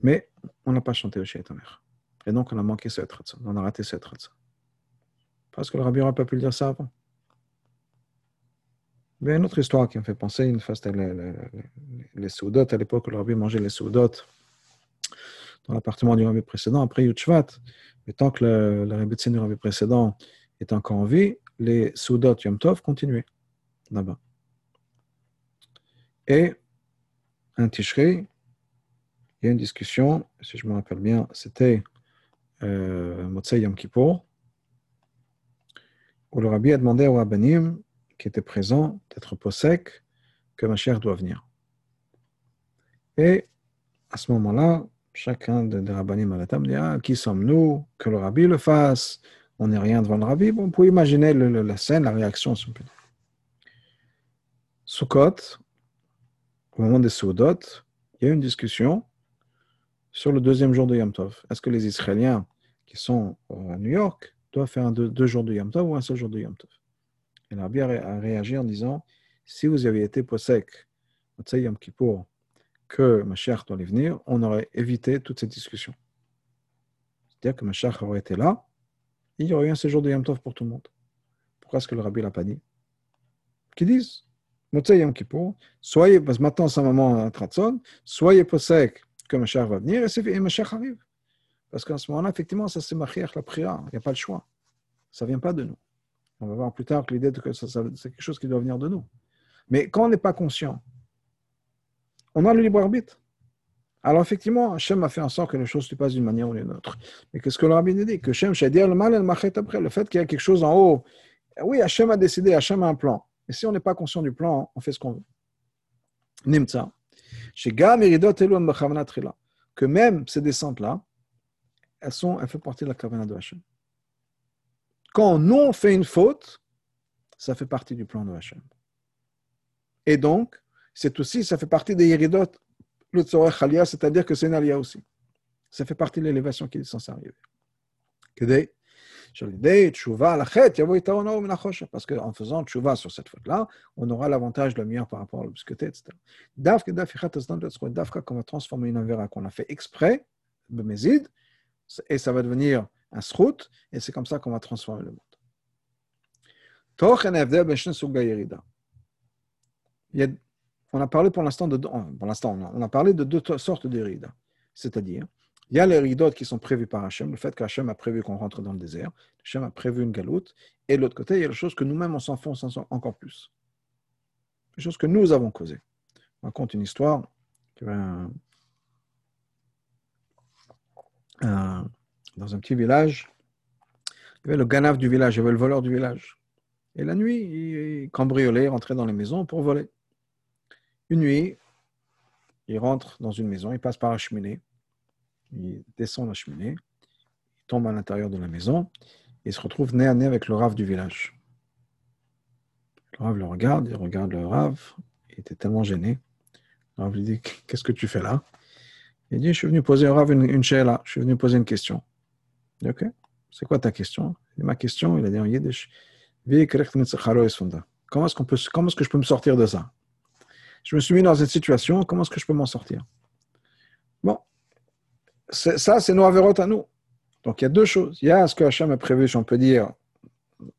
Mais on n'a pas chanté Oshiet Amecha. Et donc on a manqué ce Tratson, on a raté ce Tratson. Parce que le rabbi n'aurait pas pu le dire ça avant. A une autre histoire qui me fait penser, une fois c'était les, les, soudotes, à l'époque le rabbi mangeait les soudotes dans l'appartement du rabbi précédent, après Yutshvat, mais tant que le, le rabbi du rabbi précédent est encore en vie, les Soudot Yom Tov continuaient là-bas. Et un Tishri, il y a une discussion, si je me rappelle bien, c'était euh, Yom Kippour, où le rabbi a demandé au rabbinim qui était présent d'être possèque que ma chère doit venir. Et à ce moment-là, chacun des rabbinim à la table dit ah, Qui sommes-nous Que le rabbi le fasse? On n'est rien devant le rabbi. Bon, on peut imaginer la scène, la réaction, si. Sukkot, au moment des Soudot, il y a une discussion sur le deuxième jour de Yom Tov. Est-ce que les Israéliens qui sont à New York doivent faire un deux, jours de Yom Tov ou un seul jour de Yom Tov? Et le rabbi a réagi en disant si vous aviez été possèque, Yom Kippour, que Mashiach doit venir, on aurait évité toute cette discussion. C'est-à-dire que Mashiach aurait été là, il y aurait eu un séjour de Yom Tov pour tout le monde. Pourquoi est-ce que le rabbi l'a pas dit? Qu'ils disent, Motsei Yom Kippour, soyez, parce que maintenant c'est un moment Tratson, soyez possèque que Mashiach va venir et, Mashiach arrive. Parce qu'en ce moment-là, effectivement, ça c'est Mashiach, la prière, il n'y a pas le choix. Ça ne vient pas de nous. On va voir plus tard que l'idée que c'est quelque chose qui doit venir de nous. Mais quand on n'est pas conscient, on a le libre arbitre. Alors effectivement, Hachem a fait en sorte que les choses se passent d'une manière ou d'une autre. Mais qu'est-ce que le rabbin dit? Que Hachem, le mal, après. Le fait qu'il y a quelque chose en haut, oui, Hachem a décidé, Hachem a un plan. Mais si on n'est pas conscient du plan, on fait ce qu'on veut. Nimtza. Que même ces descentes-là, elles, sont, elles font partie de la kavana de Hachem. Quand nous on fait une faute, ça fait partie du plan de Hachem. Et donc, c'est aussi, ça fait partie des Tzorech c'est-à-dire que c'est une alia aussi. Ça fait partie de l'élévation qui est censée arriver. Parce qu'en faisant tchouva sur cette faute-là, on aura l'avantage de meilleur par rapport à l'obscurité, etc. qu'on va transformer une avéra qu'on a fait exprès, et ça va devenir un srout, et c'est comme ça qu'on va transformer le monde. Il y a on a parlé pour l'instant de, deux sortes de rides. C'est-à-dire, il y a les ridotes qui sont prévues par Hachem, le fait qu'Hachem a prévu qu'on rentre dans le désert, Hachem a prévu une galoute, et de l'autre côté, il y a les choses que nous-mêmes, on s'enfonce encore plus. Les choses que nous avons causées. On raconte une histoire dans un petit village, il y avait le ganaf du village, il y avait le voleur du village. Et la nuit, il cambriolait, rentrait dans les maisons pour voler. Une nuit, il rentre dans une maison, il passe par la cheminée, il descend la cheminée, il tombe à l'intérieur de la maison et il se retrouve nez à nez avec le rave du village. Le rave le regarde, il regarde le rave, il était tellement gêné. Le rave lui dit Qu'est-ce que tu fais là? Il dit Je suis venu poser au rave une, une là, je suis venu poser une question. Il dit Ok, c'est quoi ta question? Dit, Ma question, il a dit en yiddish comment est-ce que je peux me sortir de ça? Je me suis mis dans cette situation, comment est-ce que je peux m'en sortir? Bon, ça, c'est nos avérotes à nous. Donc, il y a deux choses. Il y a ce que Hachem a prévu, si on peut dire,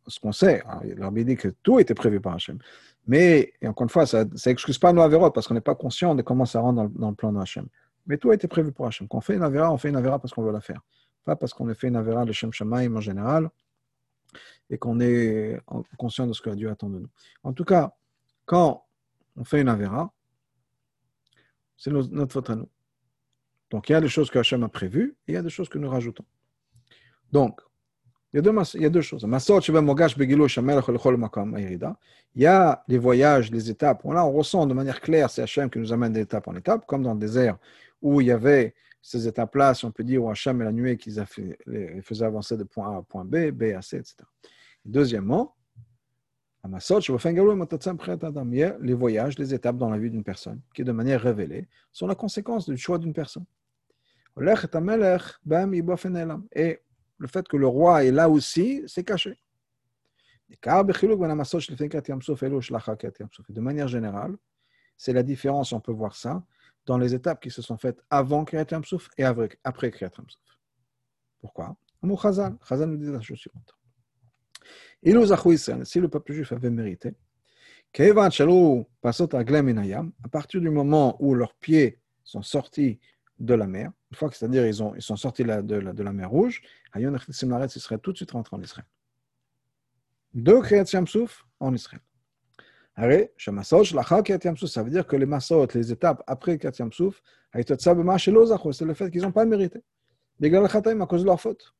ce qu'on sait. Il a dit que tout était prévu par Hachem. Mais, et encore une fois, ça n'excuse pas nos avérotes parce qu'on n'est pas conscient de comment ça rentre dans, le plan de Hachem. Mais tout a été prévu pour Hachem. Quand on fait une avéra, on fait une avéra parce qu'on veut la faire. Pas parce qu'on a fait une avéra de Shem Shamaim en général et qu'on est conscient de ce que Dieu attend de nous. En tout cas, quand on fait une avéra, c'est notre faute à nous. Donc, il y a des choses que Hachem a prévues et il y a des choses que nous rajoutons. Donc, il y a deux, il y a deux choses. Il y a les voyages, les étapes. Là, on ressent de manière claire, c'est Hachem qui nous amène d'étape en étape, comme dans le désert où il y avait ces étapes-là, si on peut dire, où Hachem et la nuée qui les faisaient avancer de point A à point B, B à C, etc. Deuxièmement, les voyages, les étapes dans la vie d'une personne, qui de manière révélée sont la conséquence du choix d'une personne. Et le fait que le roi est là aussi, c'est caché. De manière générale, c'est la différence, on peut voir ça, dans les étapes qui se sont faites avant Kriyat Yamsouf et après Kriyat Yamsouf. Pourquoi? Chazal nous dit la chose suivante si le peuple juif avait mérité, à partir du moment où leurs pieds sont sortis de la mer, une fois que c'est-à-dire ils, sont sortis de la, mer Rouge, ils seraient tout de suite rentrés en Israël. De Kriyat en Israël. Ça veut dire que les masot, les étapes après Kiat Yamsouf, c'est le fait qu'ils n'ont pas mérité. à cause de leur faute.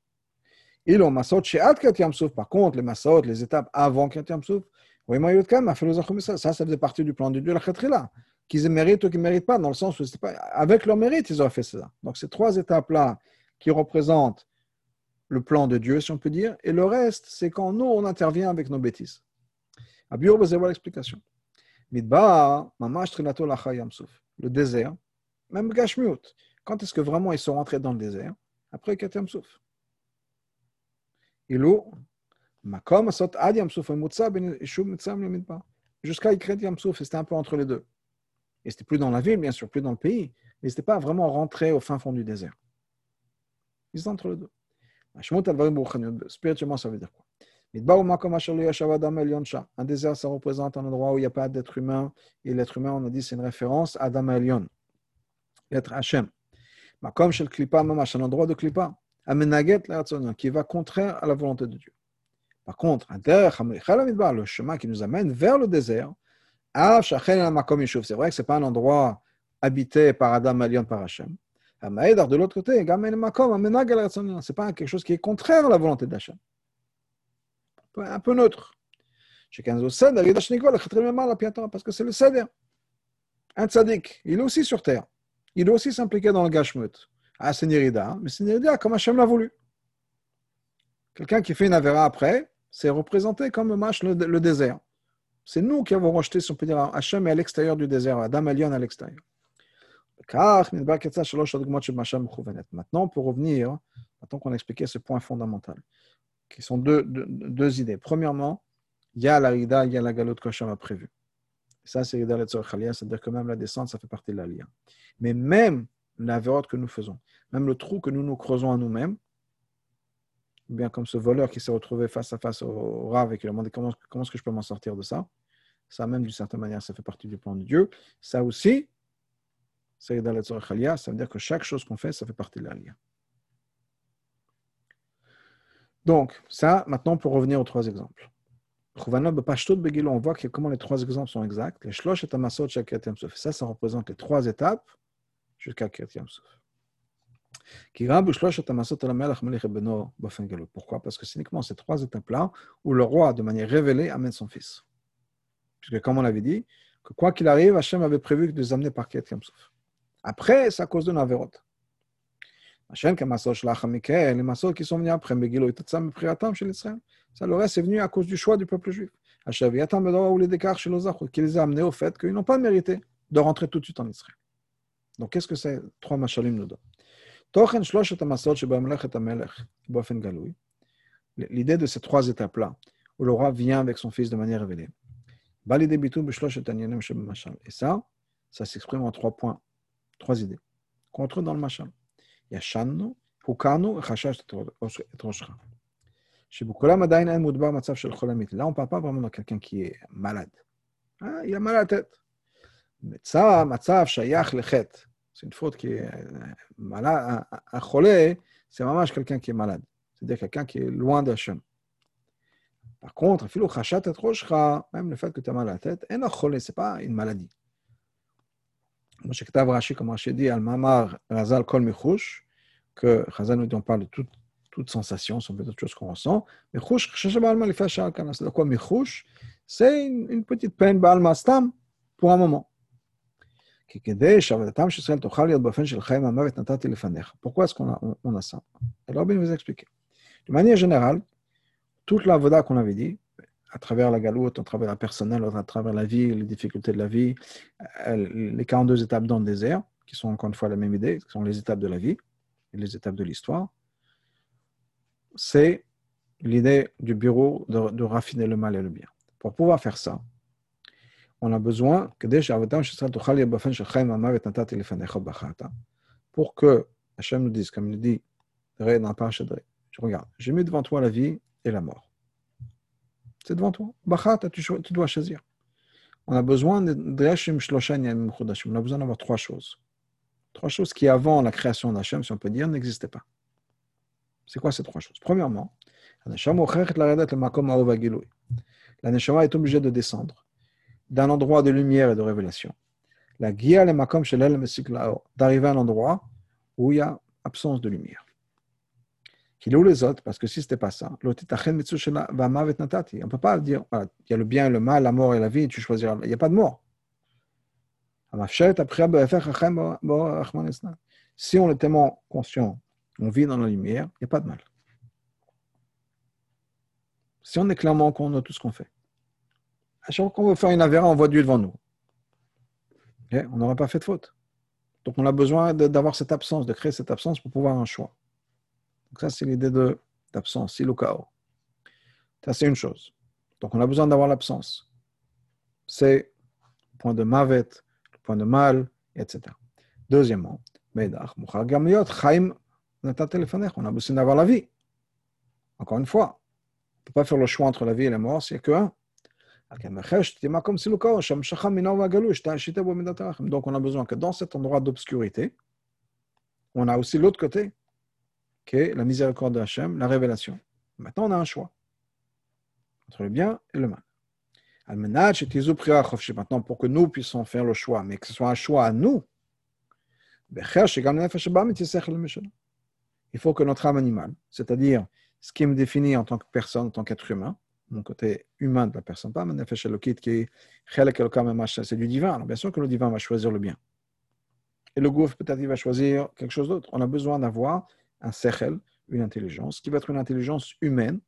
Et le she'at Kiat Yamsouf, par contre, les masot, les étapes avant Kiat Yamsouf, ça, ça faisait partie du plan de Dieu, la qu'ils méritent ou qu'ils ne méritent pas, dans le sens où pas, avec leur mérite, ils ont fait ça. Donc, ces trois étapes-là qui représentent le plan de Dieu, si on peut dire, et le reste, c'est quand nous, on intervient avec nos bêtises. Abiyur, vous l'explication. Le désert, même Gashmiut. Quand est-ce que vraiment ils sont rentrés dans le désert? Après Katem Souf. Mitzam le midba. Jusqu'à Ikret c'était un peu entre les deux. Et c'était plus dans la ville, bien sûr, plus dans le pays, mais c'était pas vraiment rentré au fin fond du désert. Ils sont entre les deux. Spirituellement, ça veut dire quoi? Un désert, ça représente un endroit où il n'y a pas d'être humain. Et l'être humain, on a dit, c'est une référence à Adam Elion, l'être Hachem. Comme chez le Klippa, un endroit de Klippa, qui va contraire à la volonté de Dieu. Par contre, le chemin qui nous amène vers le désert, c'est vrai que ce n'est pas un endroit habité par Adam Elion, par Hachem. De l'autre côté, ce n'est pas quelque chose qui est contraire à la volonté d'Hachem un peu neutre. Parce que c'est le Seder. Un tzaddik, il est aussi sur terre. Il doit aussi s'impliquer dans le gashmut. Ah, c'est Nirida, mais c'est Nirida comme Hachem l'a voulu. Quelqu'un qui fait une avéra après, c'est représenté comme le, le, désert. C'est nous qui avons rejeté, si on peut Hachem est à l'extérieur du désert, Adam Elion à l'extérieur. Maintenant, pour revenir, maintenant qu'on a expliqué ce point fondamental, qui sont deux, deux, idées. Premièrement, il y a la rida, il y a la galoute qu'Hachem a prévue. Ça, c'est rida c'est-à-dire que même la descente, ça fait partie de la lia. Mais même la que nous faisons, même le trou que nous nous creusons à nous-mêmes, bien comme ce voleur qui s'est retrouvé face à face au Rav et qui a demandé comment, comment est-ce que je peux m'en sortir de ça, ça même d'une certaine manière, ça fait partie du plan de Dieu. Ça aussi, ça veut dire que chaque chose qu'on fait, ça fait partie de la lia. Donc, ça, maintenant, pour revenir aux trois exemples. On voit que comment les trois exemples sont exacts. Ça, ça représente les trois étapes jusqu'à Kiryat Souf. Pourquoi? Parce que uniquement ces trois étapes-là où le roi, de manière révélée, amène son fils. Puisque, comme on l'avait dit, que quoi qu'il arrive, Hachem avait prévu de les amener par Kiryat Souf. Après, c'est à cause de Naverot les massot qui sont venus après, ça le reste est venu à cause du choix du peuple juif. Qui les a amenés au fait qu'ils n'ont pas mérité de rentrer tout de suite en Israël. Donc, qu'est-ce que ces trois machalim nous donnent L'idée de ces trois étapes-là, où le roi vient avec son fils de manière révélée. Et ça, ça s'exprime en trois points, trois idées. Contre dans le machal. Yashanu, Hukanu, Chashash Etroshra. Chez Bukolam Adain, Mudbar, Matsav, Shel Cholamit. Là, on ne parle pas vraiment de quelqu'un qui est malade. Ah, il a mal à la tête. מצב, מצב שייך לחטא. C'est une faute qui est malade. Un חולה, c'est ממש quelqu'un qui est malade. C'est-à-dire quelqu'un qui est loin d'Hachem. Par contre, אפילו חשת את ראשך, même le fait que tu as mal à la tête, אין חולה, c'est pas une maladie. כמו שכתב רש"י, comme רש"י dit, על מאמר רז"ל כל מיחוש, que Chazal nous dit, on parle de toute, toute sensation, ce sont d'autres choses qu'on ressent. Mais chouch, c'est quoi Mechouch C'est une, une petite peine, Baal Stam, pour un moment. Pourquoi est-ce qu'on a, a ça Alors, bien, vous expliquer. De manière générale, toute la voda qu'on avait dit, à travers la galoute, à travers la personnelle, à travers la vie, les difficultés de la vie, les 42 étapes dans le désert, qui sont encore une fois la même idée, qui sont les étapes de la vie, et les étapes de l'histoire, c'est l'idée du bureau de, raffiner le mal et le bien. Pour pouvoir faire ça, on a besoin que pour que Hachem nous dise, comme il dit, je regarde, j'ai mis devant toi la vie et la mort. C'est devant toi. Tu dois choisir. On a besoin de on a besoin d'avoir trois choses. Trois choses qui, avant la création d'Hachem, si on peut dire, n'existaient pas. C'est quoi ces trois choses? Premièrement, la Neshama est obligée de descendre d'un endroit de lumière et de révélation. La guia le makom d'arriver à un endroit où il y a absence de lumière. Qu'il ou les autres, parce que si ce n'était pas ça, on ne peut pas dire, il y a le bien et le mal, la mort et la vie, tu choisiras. Il n'y a pas de mort. Si on est tellement conscient, on vit dans la lumière, il n'y a pas de mal. Si on est clairement qu'on a tout ce qu'on fait. À chaque fois qu'on veut faire une avéra, on voit Dieu devant nous. on n'aura pas fait de faute. Donc on a besoin d'avoir cette absence, de créer cette absence pour pouvoir un choix. Donc ça, c'est l'idée d'absence, si le chaos. Ça, c'est une chose. Donc on a besoin d'avoir l'absence. C'est le point de mavet, le point de mal, etc. Deuxièmement, on a besoin d'avoir la vie. Encore une fois, on ne peut pas faire le choix entre la vie et la mort, c'est que un. Donc on a besoin que dans cet endroit d'obscurité, on a aussi l'autre côté, qui est la miséricorde de Hachem, la révélation. Maintenant, on a un choix entre le bien et le mal. Maintenant, pour que nous puissions faire le choix, mais que ce soit un choix à nous, il faut que notre âme animale, c'est-à-dire ce qui me définit en tant que personne, en tant qu'être humain, mon côté humain de la personne, pas effet qui est c'est du divin. Alors bien sûr que le divin va choisir le bien. Et le gouffre, peut-être, il va choisir quelque chose d'autre. On a besoin d'avoir un sechel, une intelligence, qui va être une intelligence humaine.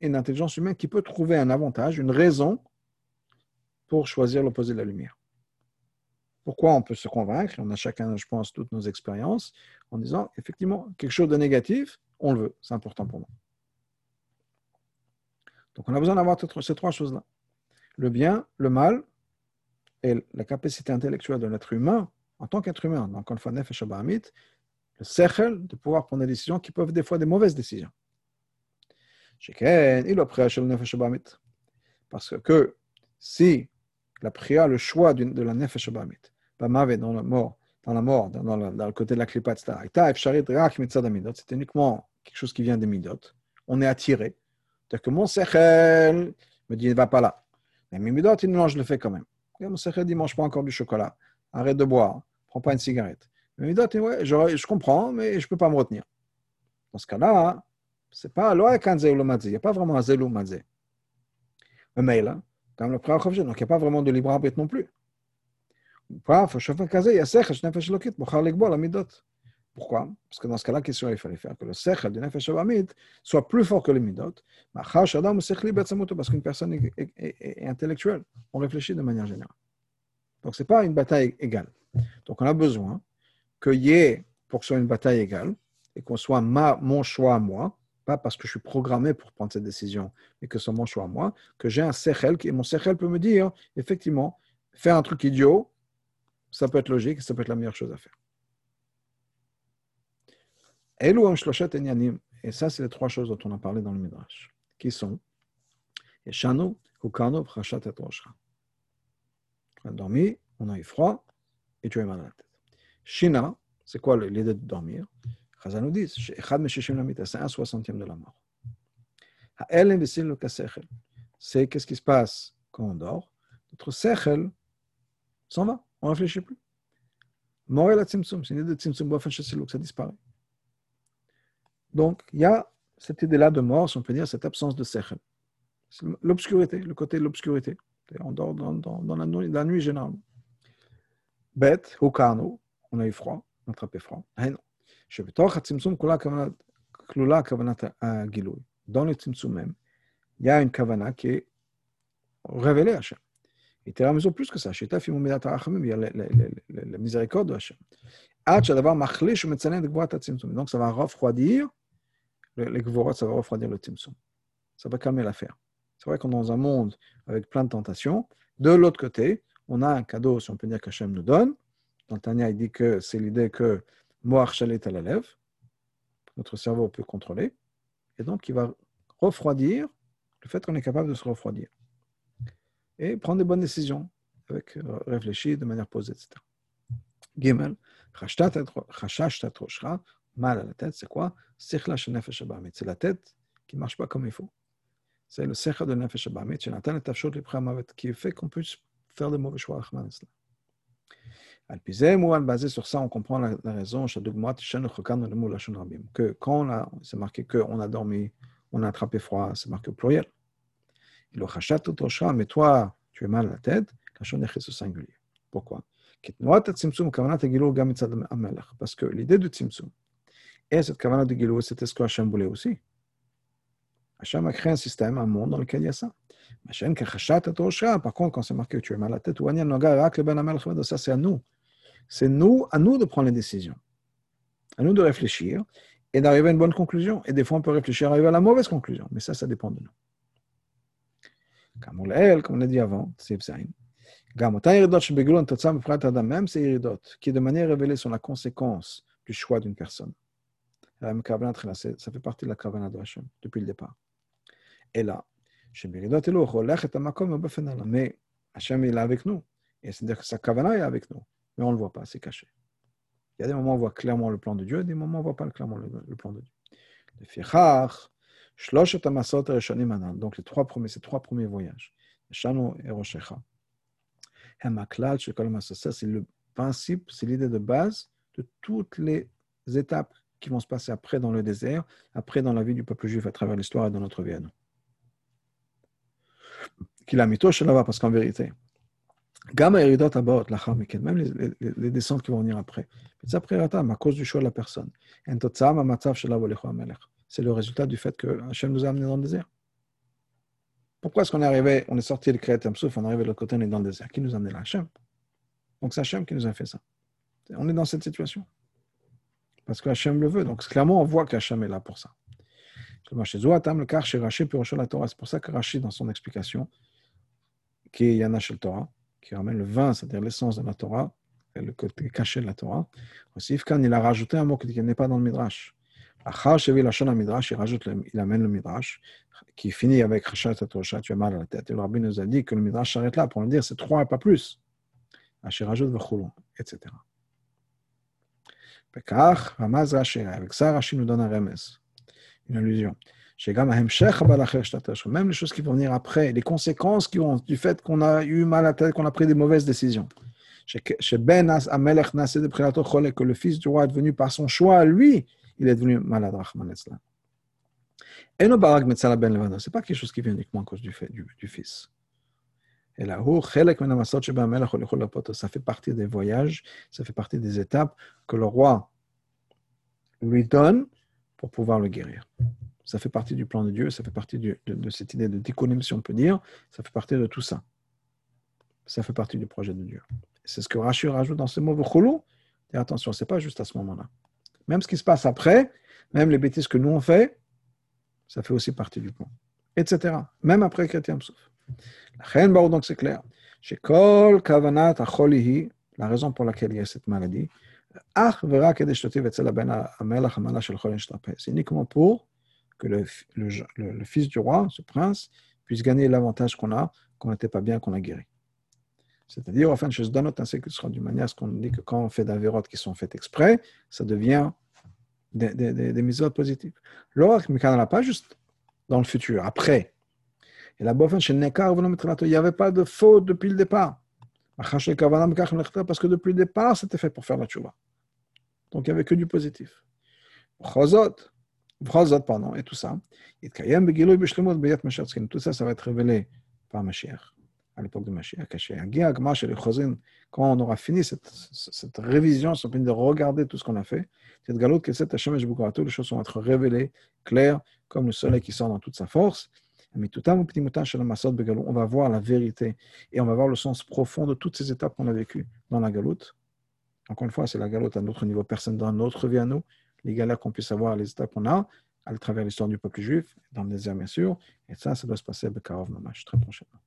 Une intelligence humaine qui peut trouver un avantage, une raison pour choisir l'opposé de la lumière. Pourquoi on peut se convaincre? On a chacun, je pense, toutes nos expériences en disant, effectivement, quelque chose de négatif, on le veut, c'est important pour moi. Donc on a besoin d'avoir ces trois choses-là. Le bien, le mal et la capacité intellectuelle de l'être humain en tant qu'être humain. Donc, encore une fois, Nefesh le sechel de pouvoir prendre des décisions qui peuvent des fois des mauvaises décisions. Parce que si la prière, le choix de la Nefesh Abamit, dans la mort, dans la mort, dans, le côté de la klipat, c'est uniquement quelque chose qui vient des midot. On est attiré. C'est-à-dire que mon sechel me dit, ne va pas là. Mais mes midot, il non, je le fais quand même. Mon sechel dit, mange pas encore du chocolat. Arrête de boire. Prends pas une cigarette. Mais midot, ouais, je, je comprends, mais je peux pas me retenir. Dans ce cas-là, c'est pas il n'y a pas vraiment un zelou mazé. Là, comme le objet, donc il n'y a pas vraiment de libre arbitre non plus. Pourquoi? Parce que dans ce cas-là, question il fallait faire? Que le sechel du nefesh soit plus fort que le midot. Parce qu'une personne est, intellectuelle. On réfléchit de manière générale. Donc, ce n'est pas une bataille égale. Donc, on a besoin qu'il y ait, pour que ce soit une bataille égale, et qu'on soit ma, mon choix à moi, pas parce que je suis programmé pour prendre cette décision, mais que ce soit mon choix à moi, que j'ai un sechel, et mon sechel peut me dire, effectivement, faire un truc idiot, ça peut être logique, ça peut être la meilleure chose à faire. Et ça, c'est les trois choses dont on a parlé dans le Midrash, qui sont et On a dormi, on a eu froid, et tu es mal à la tête. Shina, c'est quoi l'idée de dormir? Chazal nous dit, c'est un soixantième de la mort. C'est qu'est-ce qui se passe quand on dort? Notre sechel s'en va, on ne réfléchit plus. Mort et la tzimtzum, c'est une idée de tzimtzum, ça disparaît. Donc, il y a cette idée-là de mort, si on peut dire, cette absence de sechel. L'obscurité, le côté de l'obscurité. On dort dans, dans, dans la, nuit, la nuit généralement. Bête, hukano, on a eu froid, on a attrapé froid. non. Dans le Tzimtzum même, il y a une kavana qui est révélée à Hachem. Et tu as plus que ça. Il y a la miséricorde de Hachem. Donc ça va refroidir les gvorot, ça va refroidir le Tzimtzum. Ça va calmer l'affaire. C'est vrai qu'on est dans un monde avec plein de tentations. De l'autre côté, on a un cadeau, si on peut dire, qu'Hachem nous donne. Dans Tania, il dit que c'est l'idée que Moach Chalet à la notre cerveau peut contrôler, et donc il va refroidir le fait qu'on est capable de se refroidir et prendre des bonnes décisions, avec euh, réfléchir de manière posée, etc. Gimel, mal à la tête, c'est quoi? C'est la tête qui ne marche pas comme il faut. C'est le Secher de Nefesh Abamit, qui fait qu'on puisse faire des mauvais choix. Basé sur ça, on comprend la, la raison que quand on a, c'est marqué qu'on a dormi, on a attrapé froid, c'est marqué au pluriel. Mais toi, tu es mal à la tête, au singulier. Pourquoi? Parce que l'idée de Tzimtzum et cette kavanah de Gilou, c'était ce que Hachem voulait aussi. Hachem a créé un système, un monde dans lequel il y a ça. Par contre, quand c'est marqué que tu es mal à la tête, ça c'est à nous. C'est nous, à nous de prendre les décisions. À nous de réfléchir et d'arriver à une bonne conclusion. Et des fois, on peut réfléchir à arriver à la mauvaise conclusion. Mais ça, ça dépend de nous. Comme on l'a dit avant, c'est même ces iridot, qui de manière révélée sont la conséquence du choix d'une personne. Ça fait partie de la kavana de Hachem depuis le départ. Et là, mais Hachem est là avec nous. Et c'est-à-dire que sa kavana est avec nous. Mais on ne le voit pas, c'est caché. Il y a des moments où on voit clairement le plan de Dieu, et des moments où on ne voit pas clairement le, le plan de Dieu. Donc les trois premiers, ces trois premiers voyages. Shano et Roshecha c'est le principe, c'est l'idée de base de toutes les étapes qui vont se passer après dans le désert, après dans la vie du peuple juif à travers l'histoire et dans notre vie à nous. Qu'il a mis là-bas, parce qu'en vérité, même les, les, descentes qui vont venir après, à cause du choix de la personne, c'est le résultat du fait que Hachem nous a amenés dans le désert. Pourquoi est-ce qu'on est arrivé, on est sorti de Kriyat Souf, on est arrivé de l'autre côté, on est dans le désert? Qui nous a amené là? Hachem. Donc c'est Hachem qui nous a fait ça. On est dans cette situation. Parce que Hachem le veut. Donc clairement, on voit qu'Hachem est là pour ça. C'est pour ça que Rachid, dans son explication, qui est Yana Torah, qui ramène le vin, c'est-à-dire l'essence de la Torah, le côté caché de la Torah, aussi, il a rajouté un mot qui n'est pas dans le Midrash. Il rajoute, il amène le Midrash, qui finit avec Rachat tu as mal à la tête. Et le rabbi nous a dit que le Midrash s'arrête là pour nous dire c'est trois et pas plus. Achir rajoute etc. Avec ça, Rashi nous donne un remes, une allusion. Même les choses qui vont venir après, les conséquences qui ont, du fait qu'on a eu mal à la tête, qu'on a pris des mauvaises décisions. Ben que le fils du roi est devenu par son choix, lui, il est devenu malade. Et Ben Levado, ce n'est pas quelque chose qui vient uniquement à cause du, fait, du fils. Ça fait partie des voyages, ça fait partie des étapes que le roi lui donne pour pouvoir le guérir. Ça fait partie du plan de Dieu, ça fait partie de, cette idée de dichotomie, si on peut dire, ça fait partie de tout ça. Ça fait partie du projet de Dieu. C'est ce que Rachid rajoute dans ce mot, et attention, ce n'est pas juste à ce moment-là. Même ce qui se passe après, même les bêtises que nous on fait, ça fait aussi partie du plan. Etc. Même après Chrétien Psouf. Donc c'est clair. Chez Kol Kavanat la raison pour laquelle il y a cette maladie, c'est uniquement pour que le, fils du roi, ce prince, puisse gagner l'avantage qu'on a, qu'on n'était pas bien, qu'on a guéri. C'est-à-dire, enfin, je donne un ce sera d'une manière à ce qu'on dit que quand on fait d'avérotes qui sont faites exprès, ça devient des, des, des, des positives. L'or, mais pas juste dans le futur, après. Et la bofen chez Nekar, il n'y avait pas de faute depuis le départ. Parce que depuis le départ, c'était fait pour faire la tchouva. Donc il n'y avait que du positif. Pardon, et tout ça. Tout ça, ça va être révélé par Mashiach à l'époque de Mashiach. Quand on aura fini cette, cette révision, on de regarder tout ce qu'on a fait, cette galoute que cette les choses vont être révélées, claires, comme le soleil qui sort dans toute sa force. On va voir la vérité et on va voir le sens profond de toutes ces étapes qu'on a vécues dans la galoute. Encore une fois, c'est la galoute à notre niveau, personne dans notre vie à nous, les galères qu'on puisse avoir, les étapes qu'on a à travers l'histoire du peuple juif, dans le désert bien sûr, et ça, ça doit se passer à Bekarov Mamash très prochainement.